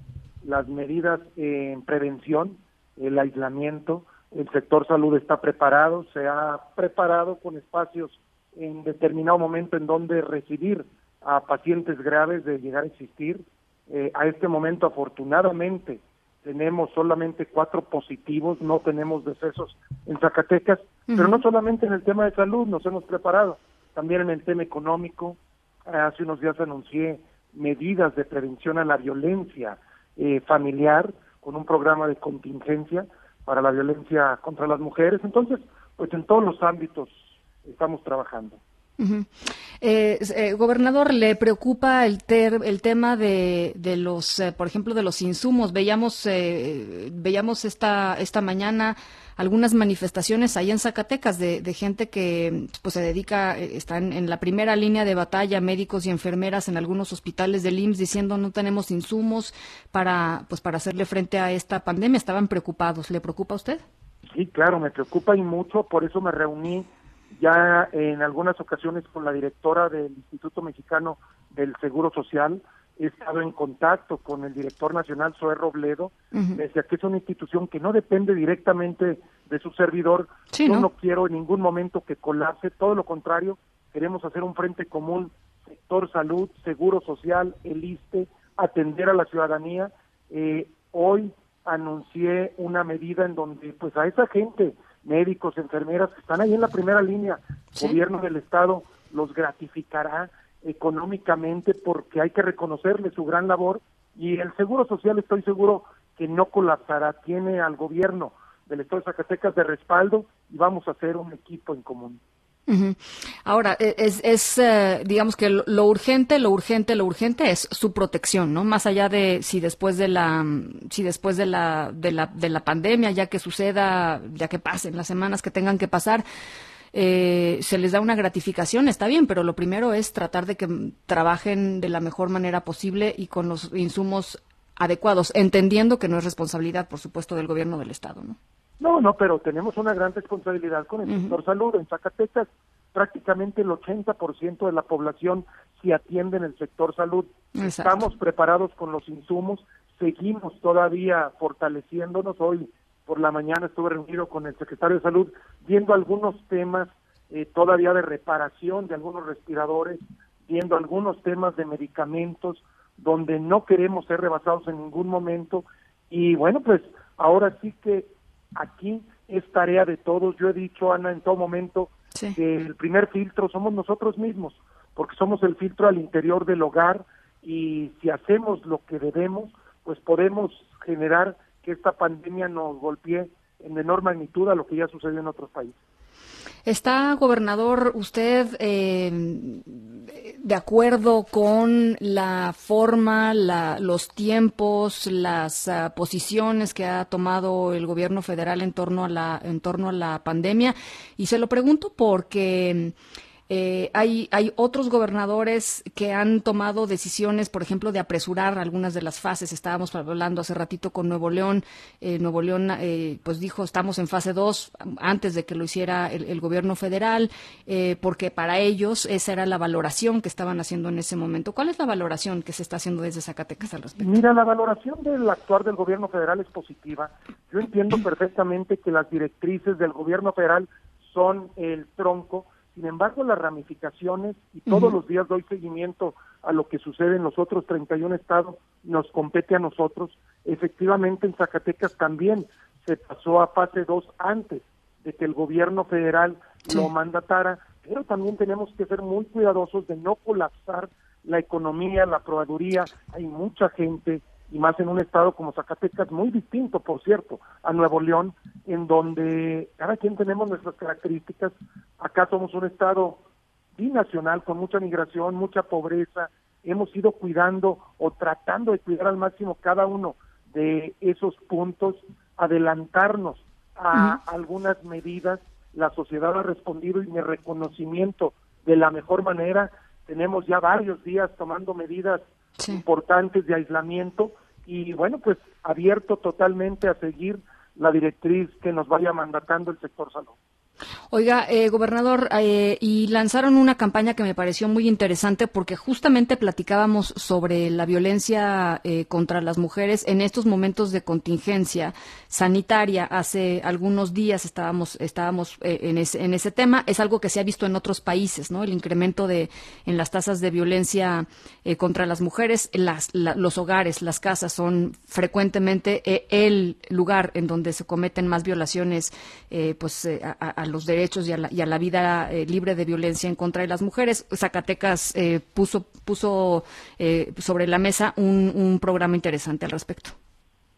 las medidas en prevención, el aislamiento, el sector salud está preparado, se ha preparado con espacios en determinado momento en donde recibir a pacientes graves de llegar a existir. Eh, a este momento, afortunadamente, tenemos solamente cuatro positivos, no tenemos decesos en Zacatecas, pero no solamente en el tema de salud nos hemos preparado, también en el tema económico. Hace unos días anuncié medidas de prevención a la violencia eh, familiar con un programa de contingencia para la violencia contra las mujeres. Entonces, pues en todos los ámbitos estamos trabajando.
Eh, eh, gobernador, ¿le preocupa el, ter, el tema de, de los, eh, por ejemplo, de los insumos? Veíamos, veíamos esta, esta mañana algunas manifestaciones ahí en Zacatecas de, gente que pues se dedica, están en la primera línea de batalla, médicos y enfermeras en algunos hospitales del IMSS diciendo no tenemos insumos para, pues para hacerle frente a esta pandemia. Estaban preocupados. ¿Le preocupa a usted?
Sí, claro, me preocupa y mucho. Por eso me reuní ya en algunas ocasiones con la directora del Instituto Mexicano del Seguro Social, he estado en contacto con el director nacional, Zoé Robledo, desde que es una institución que no depende directamente de su servidor. Yo ¿no? quiero en ningún momento que colapse, todo lo contrario, queremos hacer un frente común, sector salud, seguro social, el ISTE, atender a la ciudadanía. Eh, hoy anuncié una medida en donde pues a esa gente médicos, enfermeras que están ahí en la primera línea. El gobierno del Estado los gratificará económicamente porque hay que reconocerle su gran labor y el Seguro Social estoy seguro que no colapsará, tiene al gobierno del Estado de Zacatecas de respaldo y vamos a hacer un equipo en común.
Ahora, e, es, es eh, digamos que lo, urgente, lo urgente, lo urgente es su protección, ¿no? Más allá de si después de la, si después de la, de la, de la pandemia, ya que suceda, ya que pasen las semanas que tengan que pasar, eh, se les da una gratificación, está bien, pero lo primero es tratar de que trabajen de la mejor manera posible y con los insumos adecuados, entendiendo que no es responsabilidad, por supuesto, del gobierno del Estado, ¿no?
No, no, pero tenemos una gran responsabilidad con el sector salud. En Zacatecas prácticamente el 80% de la población se atiende en el sector salud. Estamos preparados con los insumos, seguimos todavía fortaleciéndonos. Hoy por la mañana estuve reunido con el secretario de Salud viendo algunos temas eh, todavía de reparación de algunos respiradores, viendo algunos temas de medicamentos, donde no queremos ser rebasados en ningún momento. Y bueno, pues ahora sí que aquí es tarea de todos. Yo he dicho, Ana, en todo momento, que el primer filtro somos nosotros mismos, porque somos el filtro al interior del hogar y si hacemos lo que debemos, pues podemos generar que esta pandemia nos golpee en menor magnitud a lo que ya sucedió en otros países.
¿Está, gobernador, usted eh, de acuerdo con la forma, los tiempos, las ah, posiciones que ha tomado el gobierno federal en torno a la, en torno a la pandemia? Y se lo pregunto porque eh, hay, hay otros gobernadores que han tomado decisiones, por ejemplo, de apresurar algunas de las fases. Estábamos hablando hace ratito con Nuevo León. Eh, Nuevo León, eh, pues dijo, estamos en fase 2 antes de que lo hiciera el, gobierno federal, porque para ellos esa era la valoración que estaban haciendo en ese momento. ¿Cuál es la valoración que se está haciendo desde Zacatecas al respecto?
Mira, la valoración del actuar del gobierno federal es positiva. Yo entiendo [CLEARS THROAT] perfectamente que las directrices del gobierno federal son el tronco sin embargo, las ramificaciones, y todos los días doy seguimiento a lo que sucede en los otros 31 estados, nos compete a nosotros. Efectivamente, en Zacatecas también se pasó a fase 2 antes de que el gobierno federal lo mandatara, pero también tenemos que ser muy cuidadosos de no colapsar la economía, la proveeduría. Hay mucha gente y más en un estado como Zacatecas, muy distinto, por cierto, a Nuevo León, en donde cada quien tenemos nuestras características. Acá somos un estado binacional con mucha migración, mucha pobreza. Hemos ido cuidando o tratando de cuidar al máximo cada uno de esos puntos, adelantarnos a algunas medidas. La sociedad ha respondido y mi reconocimiento de la mejor manera. Tenemos ya varios días tomando medidas importantes de aislamiento y bueno, pues abierto totalmente a seguir la directriz que nos vaya mandatando el sector salud.
Oiga, eh, gobernador, eh, y lanzaron una campaña que me pareció muy interesante porque justamente platicábamos sobre la violencia eh, contra las mujeres en estos momentos de contingencia sanitaria. Hace algunos días estábamos, estábamos en, ese, en ese tema. Es algo que se ha visto en otros países, ¿no? El incremento de en las tasas de violencia contra las mujeres. Las, los hogares, las casas son frecuentemente el lugar en donde se cometen más violaciones, pues a los derechos y a la, vida eh, libre de violencia en contra de las mujeres. Zacatecas eh, puso, puso eh, sobre la mesa un, un, programa interesante al respecto.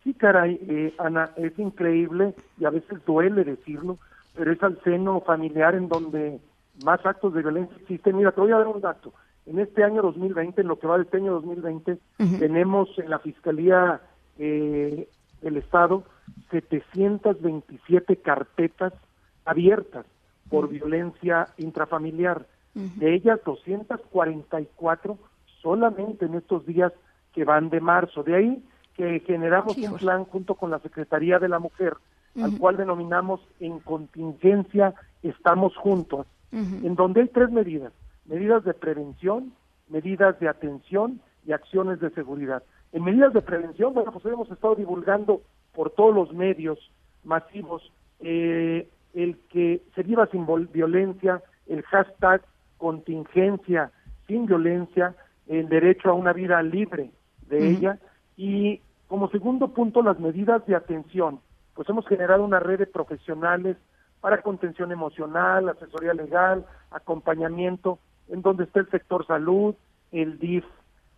Sí, caray, Ana, es increíble y a veces duele decirlo, pero es al seno familiar en donde más actos de violencia existen. Mira, te voy a dar un dato. En este año 2020, en lo que va de este año 2020, tenemos en la Fiscalía del Estado 727 carpetas abiertas por violencia intrafamiliar. De ellas, 244 solamente en estos días que van de marzo. De ahí que generamos un plan junto con la Secretaría de la Mujer, al cual denominamos en contingencia estamos juntos, en donde hay tres medidas, medidas de prevención, medidas de atención y acciones de seguridad. En medidas de prevención, bueno, pues hemos estado divulgando por todos los medios masivos eh, el que se viva sin violencia, el hashtag contingencia sin violencia, el derecho a una vida libre de ella y como segundo punto las medidas de atención. Pues hemos generado una red de profesionales para contención emocional, asesoría legal, acompañamiento, en donde está el sector salud, el DIF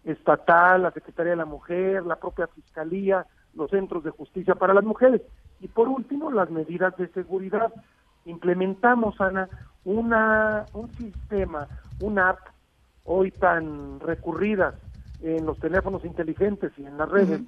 estatal, la Secretaría de la Mujer, la propia Fiscalía, los centros de justicia para las mujeres. Y por último, las medidas de seguridad. Implementamos, Ana, una, un sistema, una app hoy tan recurrida en los teléfonos inteligentes y en las redes,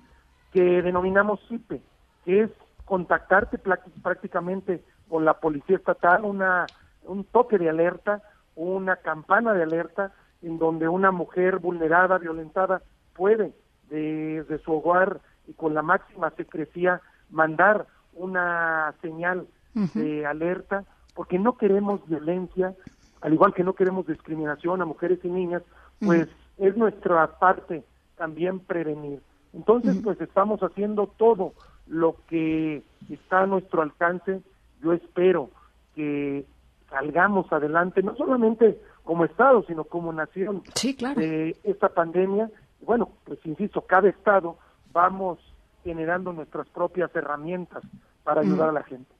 que denominamos CIPE, que es contactarte prácticamente con la policía estatal, una, un toque de alerta, una campana de alerta, en donde una mujer vulnerada, violentada, puede desde su hogar y con la máxima secrecía mandar una señal de alerta, porque no queremos violencia, al igual que no queremos discriminación a mujeres y niñas, pues es nuestra parte también prevenir. Entonces, pues estamos haciendo todo lo que está a nuestro alcance. Yo espero que salgamos adelante, no solamente como Estado, sino como nación
sí, claro.
de esta pandemia. Bueno, pues insisto, cada Estado vamos generando nuestras propias herramientas para ayudar a la gente.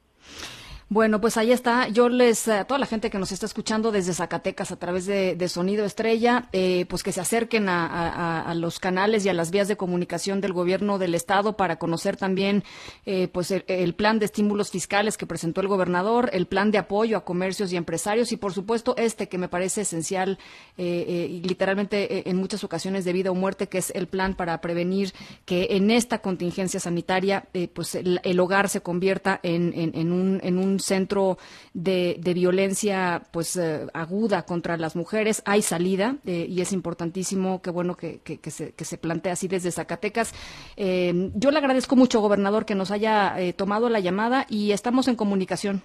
Bueno, pues ahí está. Yo les, a toda la gente que nos está escuchando desde Zacatecas a través de, Sonido Estrella, eh, pues que se acerquen a, los canales y a las vías de comunicación del gobierno del estado para conocer también, eh, pues el, plan de estímulos fiscales que presentó el gobernador, el plan de apoyo a comercios y empresarios y, por supuesto, este que me parece esencial eh, y literalmente en muchas ocasiones de vida o muerte, que es el plan para prevenir que en esta contingencia sanitaria, pues el, hogar se convierta en un, en un centro de, violencia pues eh, aguda contra las mujeres. Hay salida eh, y es importantísimo, que bueno que, que, se, que se plantea así desde Zacatecas. Eh, yo le agradezco mucho, gobernador, que nos haya tomado la llamada y estamos en comunicación.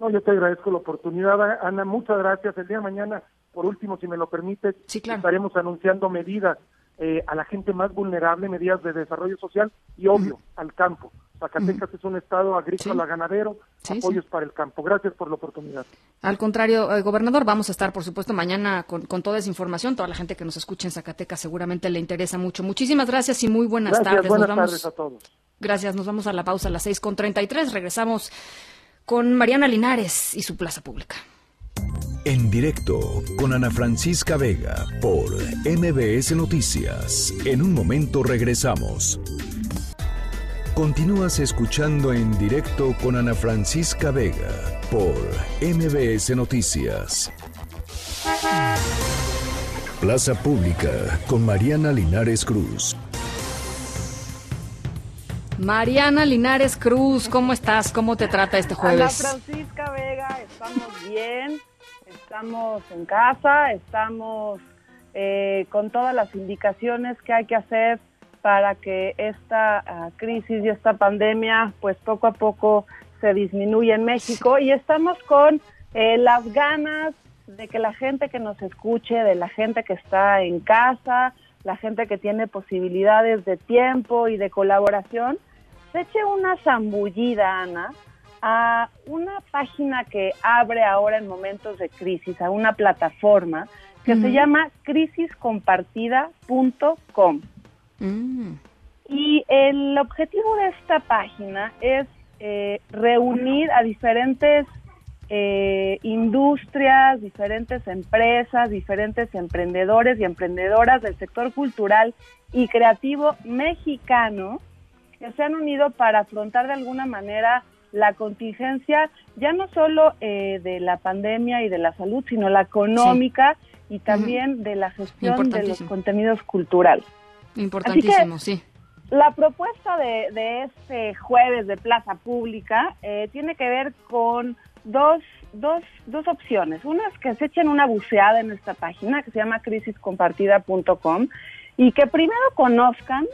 No, yo te agradezco la oportunidad, Ana. Muchas gracias. El día de mañana, por último, si me lo permites, estaremos anunciando medidas a la gente más vulnerable, medidas de desarrollo social y, obvio, al campo. Zacatecas es un estado agrícola ganadero, apoyos para el campo. Gracias por la oportunidad.
Al contrario, eh, gobernador, vamos a estar, por supuesto, mañana con, toda esa información. Toda la gente que nos escuche en Zacatecas seguramente le interesa mucho. Muchísimas gracias y muy buenas tardes.
Buenas tardes a todos.
Gracias, nos vamos a la pausa a las seis con tres. Regresamos con Mariana Linares y su plaza pública.
En directo con Ana Francisca Vega por MBS Noticias. En un momento regresamos. Continúas escuchando en directo con Ana Francisca Vega por MBS Noticias. Plaza Pública con Mariana Linares Cruz.
Mariana Linares Cruz, ¿cómo estás? ¿Cómo te trata este jueves?
Ana Francisca Vega, estamos bien, estamos en casa, estamos eh, con todas las indicaciones que hay que hacer para que esta ah, crisis y esta pandemia pues poco a poco se disminuya en México. Y estamos con eh, las ganas de que la gente que nos escuche, de la gente que está en casa, la gente que tiene posibilidades de tiempo y de colaboración, se eche una zambullida, Ana, a una página que abre ahora en momentos de crisis, a una plataforma que se llama crisiscompartida.com. Mm. Y el objetivo de esta página es eh, reunir a diferentes eh, industrias, diferentes empresas, diferentes emprendedores y emprendedoras del sector cultural y creativo mexicano que se han unido para afrontar de alguna manera la contingencia, ya no solo eh, de la pandemia y de la salud, sino la económica y también de la gestión de los contenidos culturales.
Importantísimo, sí.
La propuesta de, este jueves de Plaza Pública eh, tiene que ver con dos, dos, dos opciones. Una es que se echen una buceada en esta página que se llama crisiscompartida.com y que primero conozcan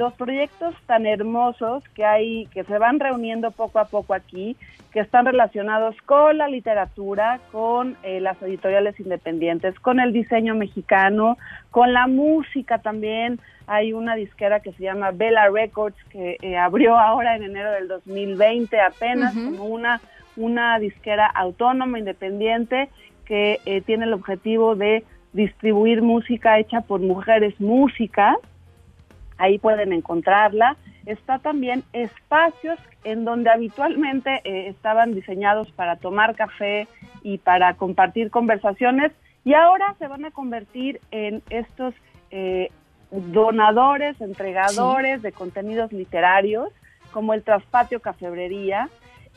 los proyectos tan hermosos que hay, que se van reuniendo poco a poco aquí, que están relacionados con la literatura, con eh, las editoriales independientes, con el diseño mexicano, con la música también. Hay una disquera que se llama Bella Records que eh, abrió ahora en enero del 2020 apenas como una, una disquera autónoma, independiente, que eh, tiene el objetivo de distribuir música hecha por mujeres músicas ahí pueden encontrarla. Está también espacios en donde habitualmente eh, estaban diseñados para tomar café y para compartir conversaciones y ahora se van a convertir en estos eh, donadores, entregadores de contenidos literarios como el Traspatio Cafebrería,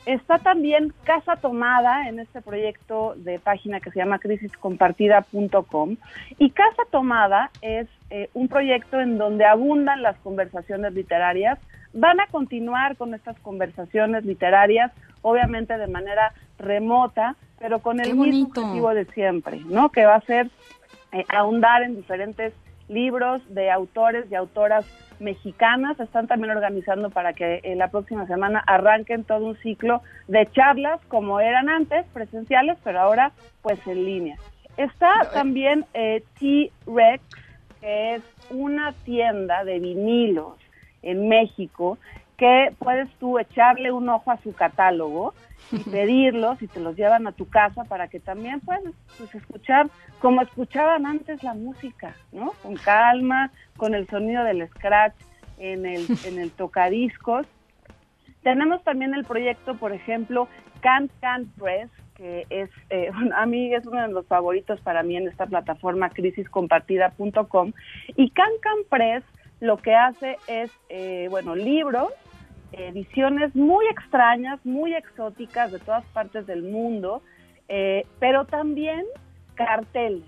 Está también Casa Tomada en este proyecto de página que se llama crisiscompartida.com. Y Casa Tomada es eh, un proyecto en donde abundan las conversaciones literarias. Van a continuar con estas conversaciones literarias, obviamente de manera remota, pero con el mismo objetivo de siempre, ¿no? Que va a ser eh, ahondar en diferentes libros de autores y autoras mexicanas están también organizando para que en la próxima semana arranquen todo un ciclo de charlas como eran antes, presenciales, pero ahora pues en línea. Está eh, también eh, T-Rex, que es una tienda de vinilos en México que puedes tú echarle un ojo a su catálogo y pedirlos y te los llevan a tu casa para que también puedas pues, escuchar como escuchaban antes la música, ¿no? Con calma, con el sonido del scratch en el, [LAUGHS] en el tocadiscos. Tenemos también el proyecto, por ejemplo, Can Can Press, que es, eh, [LAUGHS] a mí es uno de los favoritos para mí en esta plataforma crisiscompartida.com. Y Can Can Press lo que hace es, eh, bueno, libros, ediciones muy extrañas, muy exóticas de todas partes del mundo, eh, pero también carteles.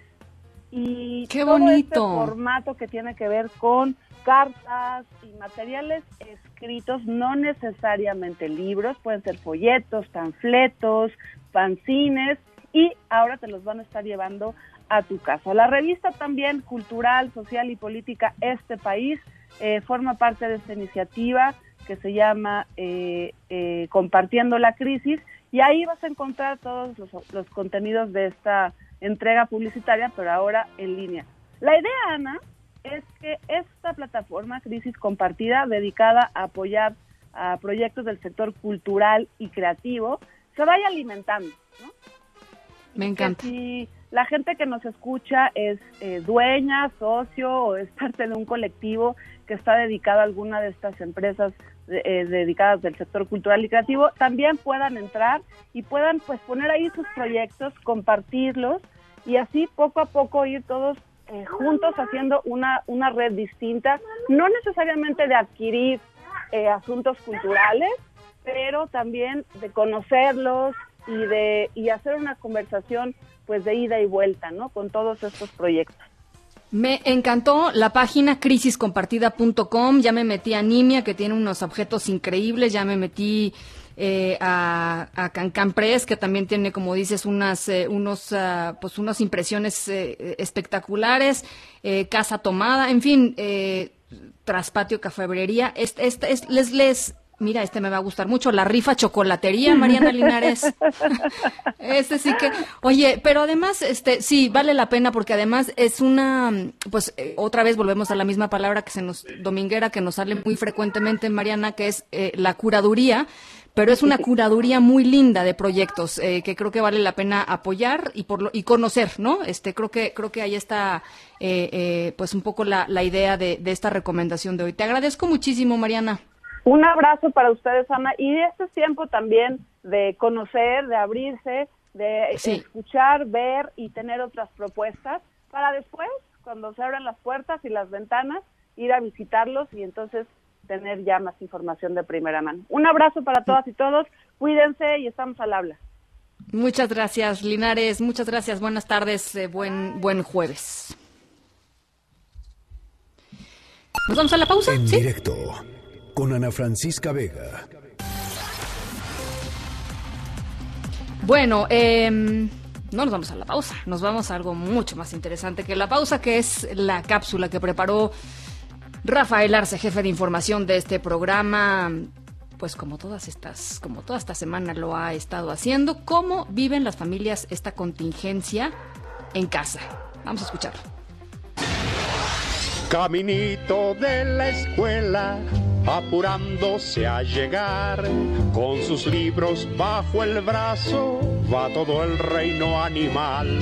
Y
Qué
todo
bonito.
este formato que tiene que ver con cartas y materiales escritos, no necesariamente libros, pueden ser folletos, panfletos, fanzines, y ahora te los van a estar llevando a tu casa. La revista también cultural, social y política Este País eh, forma parte de esta iniciativa que se llama eh, eh, Compartiendo la Crisis y ahí vas a encontrar todos los, los contenidos de esta entrega publicitaria, pero ahora en línea. La idea, Ana, es que esta plataforma Crisis Compartida, dedicada a apoyar a proyectos del sector cultural y creativo, se vaya alimentando. ¿no?
Me encanta.
Que si la gente que nos escucha es eh, dueña, socio o es parte de un colectivo que está dedicado a alguna de estas empresas eh, dedicadas del sector cultural y creativo, también puedan entrar y puedan pues poner ahí sus proyectos, compartirlos y así poco a poco ir todos eh, juntos haciendo una, una red distinta, no necesariamente de adquirir eh, asuntos culturales, pero también de conocerlos y de y hacer una conversación pues de ida y vuelta, ¿no? Con todos estos proyectos.
Me encantó la página crisiscompartida.com, ya me metí a Nimia, que tiene unos objetos increíbles, ya me metí eh, a, a Cancan que también tiene, como dices, unas, eh, unos, ah, pues unas impresiones eh, espectaculares, eh, Casa Tomada, en fin, eh, Traspatio Cafebrería. Este, este, es- les, les, mira, este me va a gustar mucho, la rifa chocolatería, Mariana Linares. [LAUGHS] Este sí que, oye, pero además, este, sí, vale la pena porque además es una, pues, eh, otra vez volvemos a la misma palabra que se nos, dominguera, que nos sale muy frecuentemente, Mariana, que es eh, la curaduría, pero es una curaduría muy linda de proyectos eh, que creo que vale la pena apoyar y por lo, y conocer, ¿no? Este, creo que, creo que ahí está, eh, eh, pues, un poco la, la idea de, de esta recomendación de hoy. Te agradezco muchísimo, Mariana.
Un abrazo para ustedes, Ana, y de este tiempo también de conocer, de abrirse, de
Sí.
escuchar, ver y tener otras propuestas para después, cuando se abran las puertas y las ventanas, ir a visitarlos y entonces tener ya más información de primera mano. Un abrazo para todas y todos, cuídense y estamos al habla.
Muchas gracias, Linares. Muchas gracias. Buenas tardes. eh, buen, buen jueves. ¿Nos vamos a la pausa?
En
¿Sí?
directo con Ana Francisca Vega.
Bueno, em, no nos vamos a la pausa. Nos vamos a algo mucho más interesante que la pausa, que es la cápsula que preparó Rafael Arce, jefe de información de este programa. Pues como todas estas, como toda esta semana lo ha estado haciendo, cómo viven las familias esta contingencia en casa. Vamos a escucharlo.
Caminito de la escuela, apurándose a llegar, con sus libros bajo el brazo, va todo el reino animal.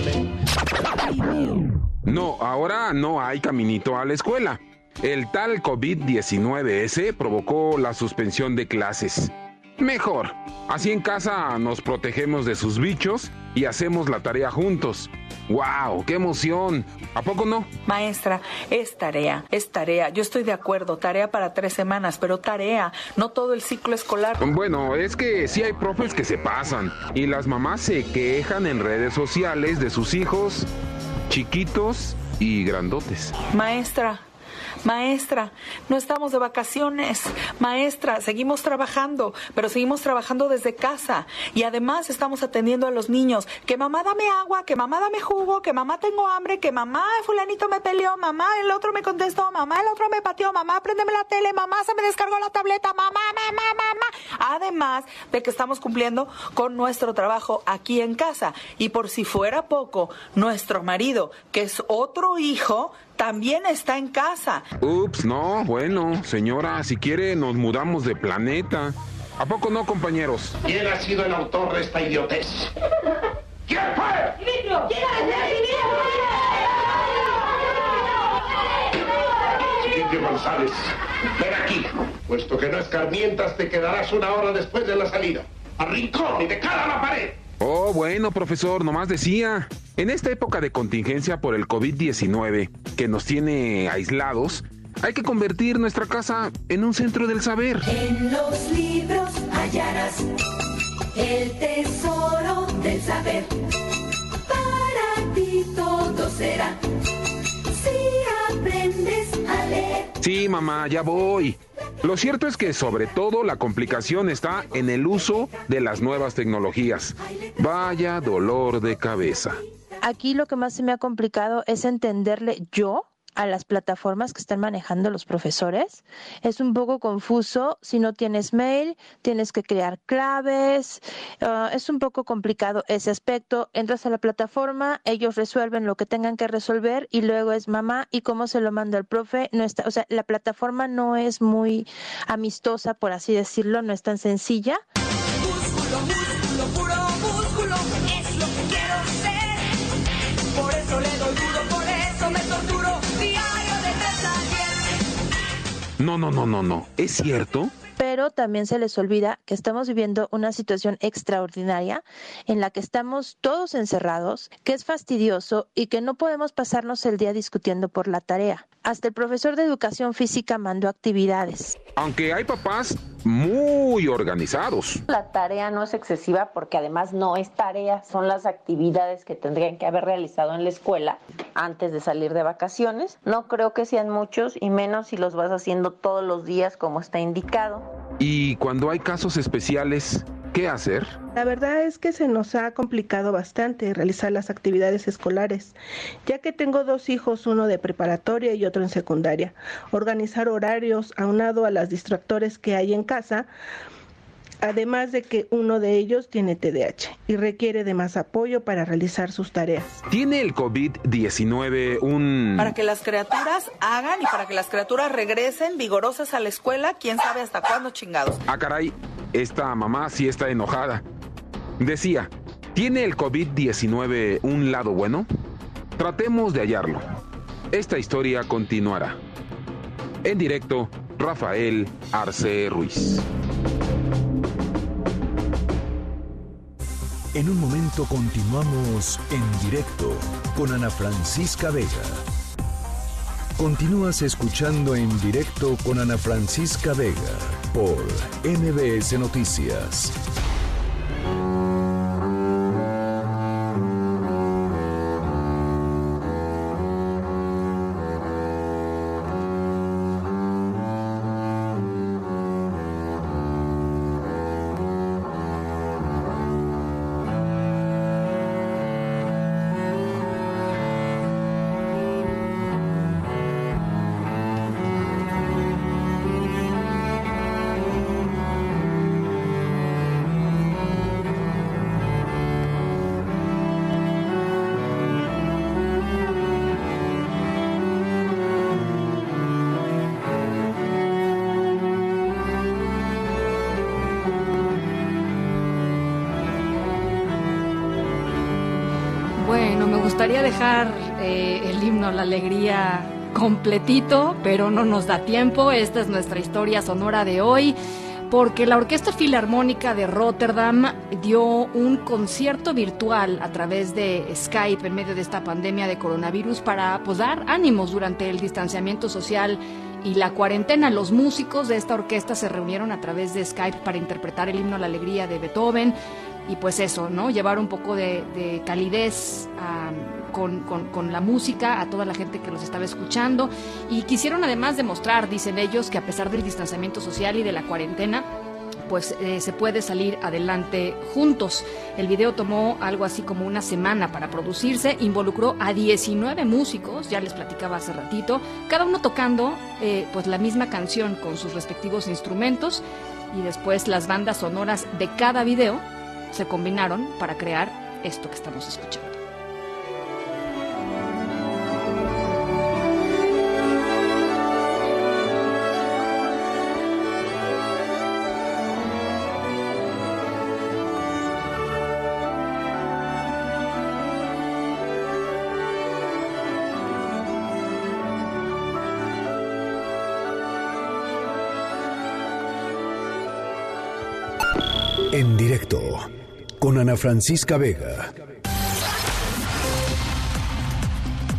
No, ahora no hay caminito a la escuela. El tal COVID-19S provocó la suspensión de clases. Mejor, así en casa nos protegemos de sus bichos y hacemos la tarea juntos. ¡Wow! ¡Qué emoción! ¿A poco no?
Maestra, es tarea, es tarea. Yo estoy de acuerdo, tarea para tres semanas, pero tarea, no todo el ciclo escolar.
Bueno, es que sí hay profes que se pasan y las mamás se quejan en redes sociales de sus hijos chiquitos y grandotes.
Maestra, maestra, no estamos de vacaciones. Maestra, seguimos trabajando, pero seguimos trabajando desde casa. Y además estamos atendiendo a los niños. Que mamá dame agua, que mamá dame jugo, que mamá tengo hambre, que mamá fulanito me peleó, mamá el otro me contestó, mamá el otro me pateó, mamá préndeme la tele, mamá se me descargó la tableta, mamá, mamá, mamá. Además de que estamos cumpliendo con nuestro trabajo aquí en casa. Y por si fuera poco, nuestro marido, que es otro hijo, también está en casa.
Ups, no, bueno, señora, si quiere nos mudamos de planeta. ¿A poco no, compañeros?
¿Quién ha sido el autor de esta idiotez? ¿Quién fue?
¡Dimitro! ¿Quién
Siguiente González, ven aquí. Puesto que no escarmientas, te quedarás una hora después de la salida. ¡Al rincón y de cara a la pared!
Oh, bueno, profesor, nomás decía. En esta época de contingencia por el COVID-19, que nos tiene aislados, hay que convertir nuestra casa en un centro del saber.
En los libros hallarás el tesoro del saber. Para ti todo será
Sí, mamá, ya voy. Lo cierto es que sobre todo la complicación está en el uso de las nuevas tecnologías. Vaya dolor de cabeza.
Aquí lo que más se me ha complicado es entenderle yo a las plataformas que están manejando los profesores. Es un poco confuso si no tienes mail, tienes que crear claves, uh, es un poco complicado ese aspecto. Entras a la plataforma, ellos resuelven lo que tengan que resolver y luego es mamá y cómo se lo manda el profe. No está, o sea, la plataforma no es muy amistosa, por así decirlo, no es tan sencilla.
No, no, no, no, no. ¿Es cierto?
pero también se les olvida que estamos viviendo una situación extraordinaria en la que estamos todos encerrados, que es fastidioso y que no podemos pasarnos el día discutiendo por la tarea. Hasta el profesor de educación física mandó actividades.
Aunque hay papás muy organizados.
La tarea no es excesiva porque además no es tarea, son las actividades que tendrían que haber realizado en la escuela antes de salir de vacaciones. No creo que sean muchos y menos si los vas haciendo todos los días como está indicado.
Y cuando hay casos especiales, ¿qué hacer?
La verdad es que se nos ha complicado bastante realizar las actividades escolares, ya que tengo dos hijos, uno de preparatoria y otro en secundaria. Organizar horarios aunado a las distractores que hay en casa, además de que uno de ellos tiene TDAH y requiere de más apoyo para realizar sus tareas.
¿Tiene el COVID-19 un...
Para que las criaturas hagan y para que las criaturas regresen vigorosas a la escuela, quién sabe hasta cuándo chingados.
Ah, caray, esta mamá sí está enojada. Decía, ¿tiene el COVID-19 un lado bueno? Tratemos de hallarlo. Esta historia continuará. En directo, Rafael Arce Ruiz.
En un momento continuamos en directo con Ana Francisca Vega. Continúas escuchando en directo con Ana Francisca Vega por NBS Noticias.
Completito, pero no nos da tiempo. Esta es nuestra historia sonora de hoy, porque la Orquesta Filarmónica de Rotterdam dio un concierto virtual a través de Skype en medio de esta pandemia de coronavirus para pues, dar ánimos durante el distanciamiento social y la cuarentena. Los músicos de esta orquesta se reunieron a través de Skype para interpretar el himno a la alegría de Beethoven y pues eso, ¿no? Llevar un poco de, de calidez a, con, la música a toda la gente que los estaba escuchando y quisieron además demostrar, dicen ellos, que a pesar del distanciamiento social y de la cuarentena, pues eh, se puede salir adelante juntos. El video tomó algo así como una semana para producirse, involucró a 19 músicos, ya les platicaba hace ratito, cada uno tocando eh, pues la misma canción con sus respectivos instrumentos y después las bandas sonoras de cada video se combinaron para crear esto que estamos escuchando.
Francisca Vega.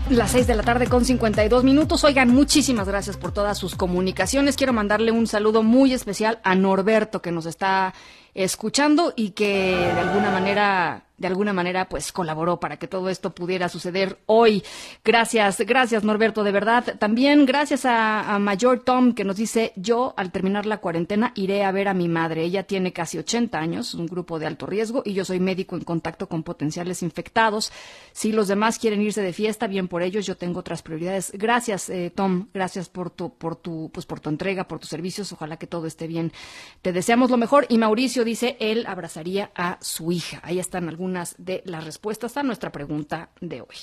Las 6 de la tarde con 52 minutos. Oigan, muchísimas gracias por todas sus comunicaciones. Quiero mandarle un saludo muy especial a Norberto que nos está escuchando y que de alguna manera de alguna manera pues colaboró para que todo esto pudiera suceder hoy. Gracias, gracias Norberto, de verdad. También gracias a, Mayor Tom que nos dice, yo al terminar la cuarentena iré a ver a mi madre. Ella tiene casi 80 años, un grupo de alto riesgo y yo soy médico en contacto con potenciales infectados. Si los demás quieren irse de fiesta, bien por ellos, yo tengo otras prioridades. Gracias eh, Tom, gracias por tu, por tu, pues por tu entrega, por tus servicios. Ojalá que todo esté bien. Te deseamos lo mejor. Y Mauricio dice, él abrazaría a su hija. Ahí están algunos algunas de las respuestas a nuestra pregunta de hoy.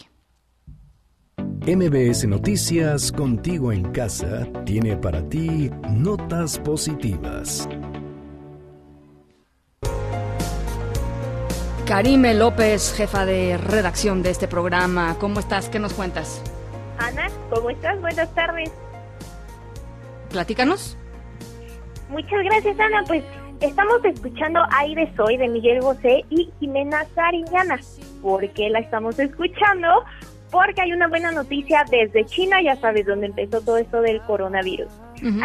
MBS Noticias Contigo en Casa tiene para ti notas positivas.
Karime López, jefa de redacción de este programa, ¿cómo estás? ¿Qué nos cuentas?
Ana, ¿cómo estás? Buenas tardes.
Platícanos.
Muchas gracias, Ana. Pues Estamos escuchando Aire Soy de Miguel Bosé y Jimena Sariñana. ¿Por qué la estamos escuchando? Porque hay una buena noticia desde China, ya sabes dónde empezó todo esto del coronavirus.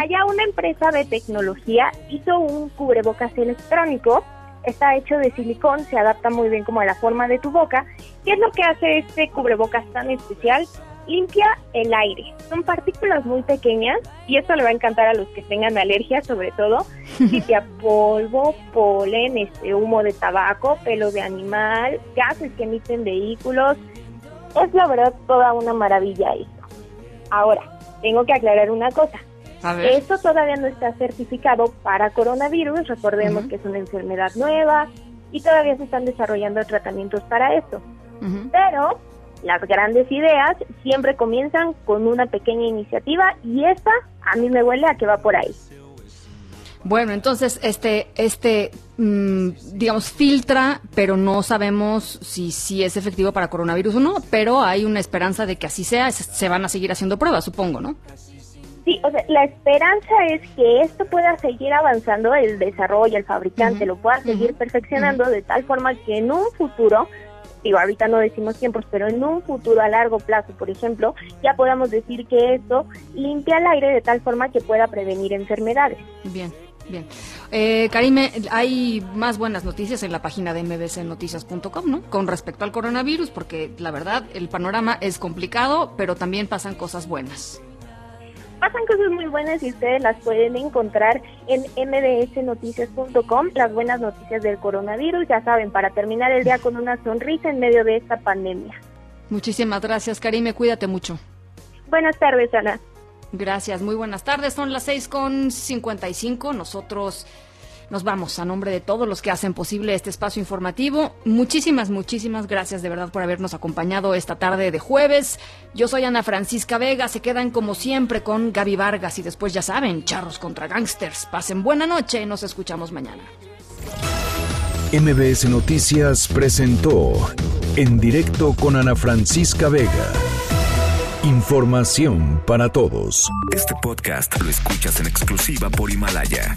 Allá una empresa de tecnología hizo un cubrebocas electrónico. Está hecho de silicón, se adapta muy bien como a la forma de tu boca. ¿Qué es lo que hace este cubrebocas tan especial? Limpia el aire. Son partículas muy pequeñas y esto le va a encantar a los que tengan alergia, sobre todo. [LAUGHS] Limpia polvo, polen, este, humo de tabaco, pelo de animal, gases que emiten vehículos. Es la verdad toda una maravilla esto. Ahora, tengo que aclarar una cosa. Esto todavía no está certificado para coronavirus. Recordemos que es una enfermedad nueva y todavía se están desarrollando tratamientos para esto. Pero las grandes ideas siempre comienzan con una pequeña iniciativa y esta a mí me huele a que va por ahí.
Bueno, entonces este, este, mm, digamos, filtra, pero no sabemos si, si es efectivo para coronavirus o no, pero hay una esperanza de que así sea, se van a seguir haciendo pruebas, supongo, ¿no?
Sí, o sea, la esperanza es que esto pueda seguir avanzando, el desarrollo, el fabricante lo pueda seguir perfeccionando de tal forma que en un futuro digo, ahorita no decimos tiempos, pero en un futuro a largo plazo, por ejemplo, ya podamos decir que esto limpia el aire de tal forma que pueda prevenir enfermedades.
Bien. Bien. Eh, Karime, hay más buenas noticias en la página de mbcnoticias.com, ¿no? Con respecto al coronavirus, porque la verdad el panorama es complicado, pero también pasan cosas buenas
pasan cosas muy buenas y ustedes las pueden encontrar en mdsnoticias.com, las buenas noticias del coronavirus, ya saben, para terminar el día con una sonrisa en medio de esta pandemia.
Muchísimas gracias, Karime, cuídate mucho.
Buenas tardes, Ana.
Gracias, muy buenas tardes, son las seis con cinco. nosotros... Nos vamos a nombre de todos los que hacen posible este espacio informativo. Muchísimas, muchísimas gracias de verdad por habernos acompañado esta tarde de jueves. Yo soy Ana Francisca Vega. Se quedan como siempre con Gaby Vargas y después ya saben, charros contra gangsters. Pasen buena noche. Nos escuchamos mañana.
MBS Noticias presentó en directo con Ana Francisca Vega. Información para todos.
Este podcast lo escuchas en exclusiva por Himalaya.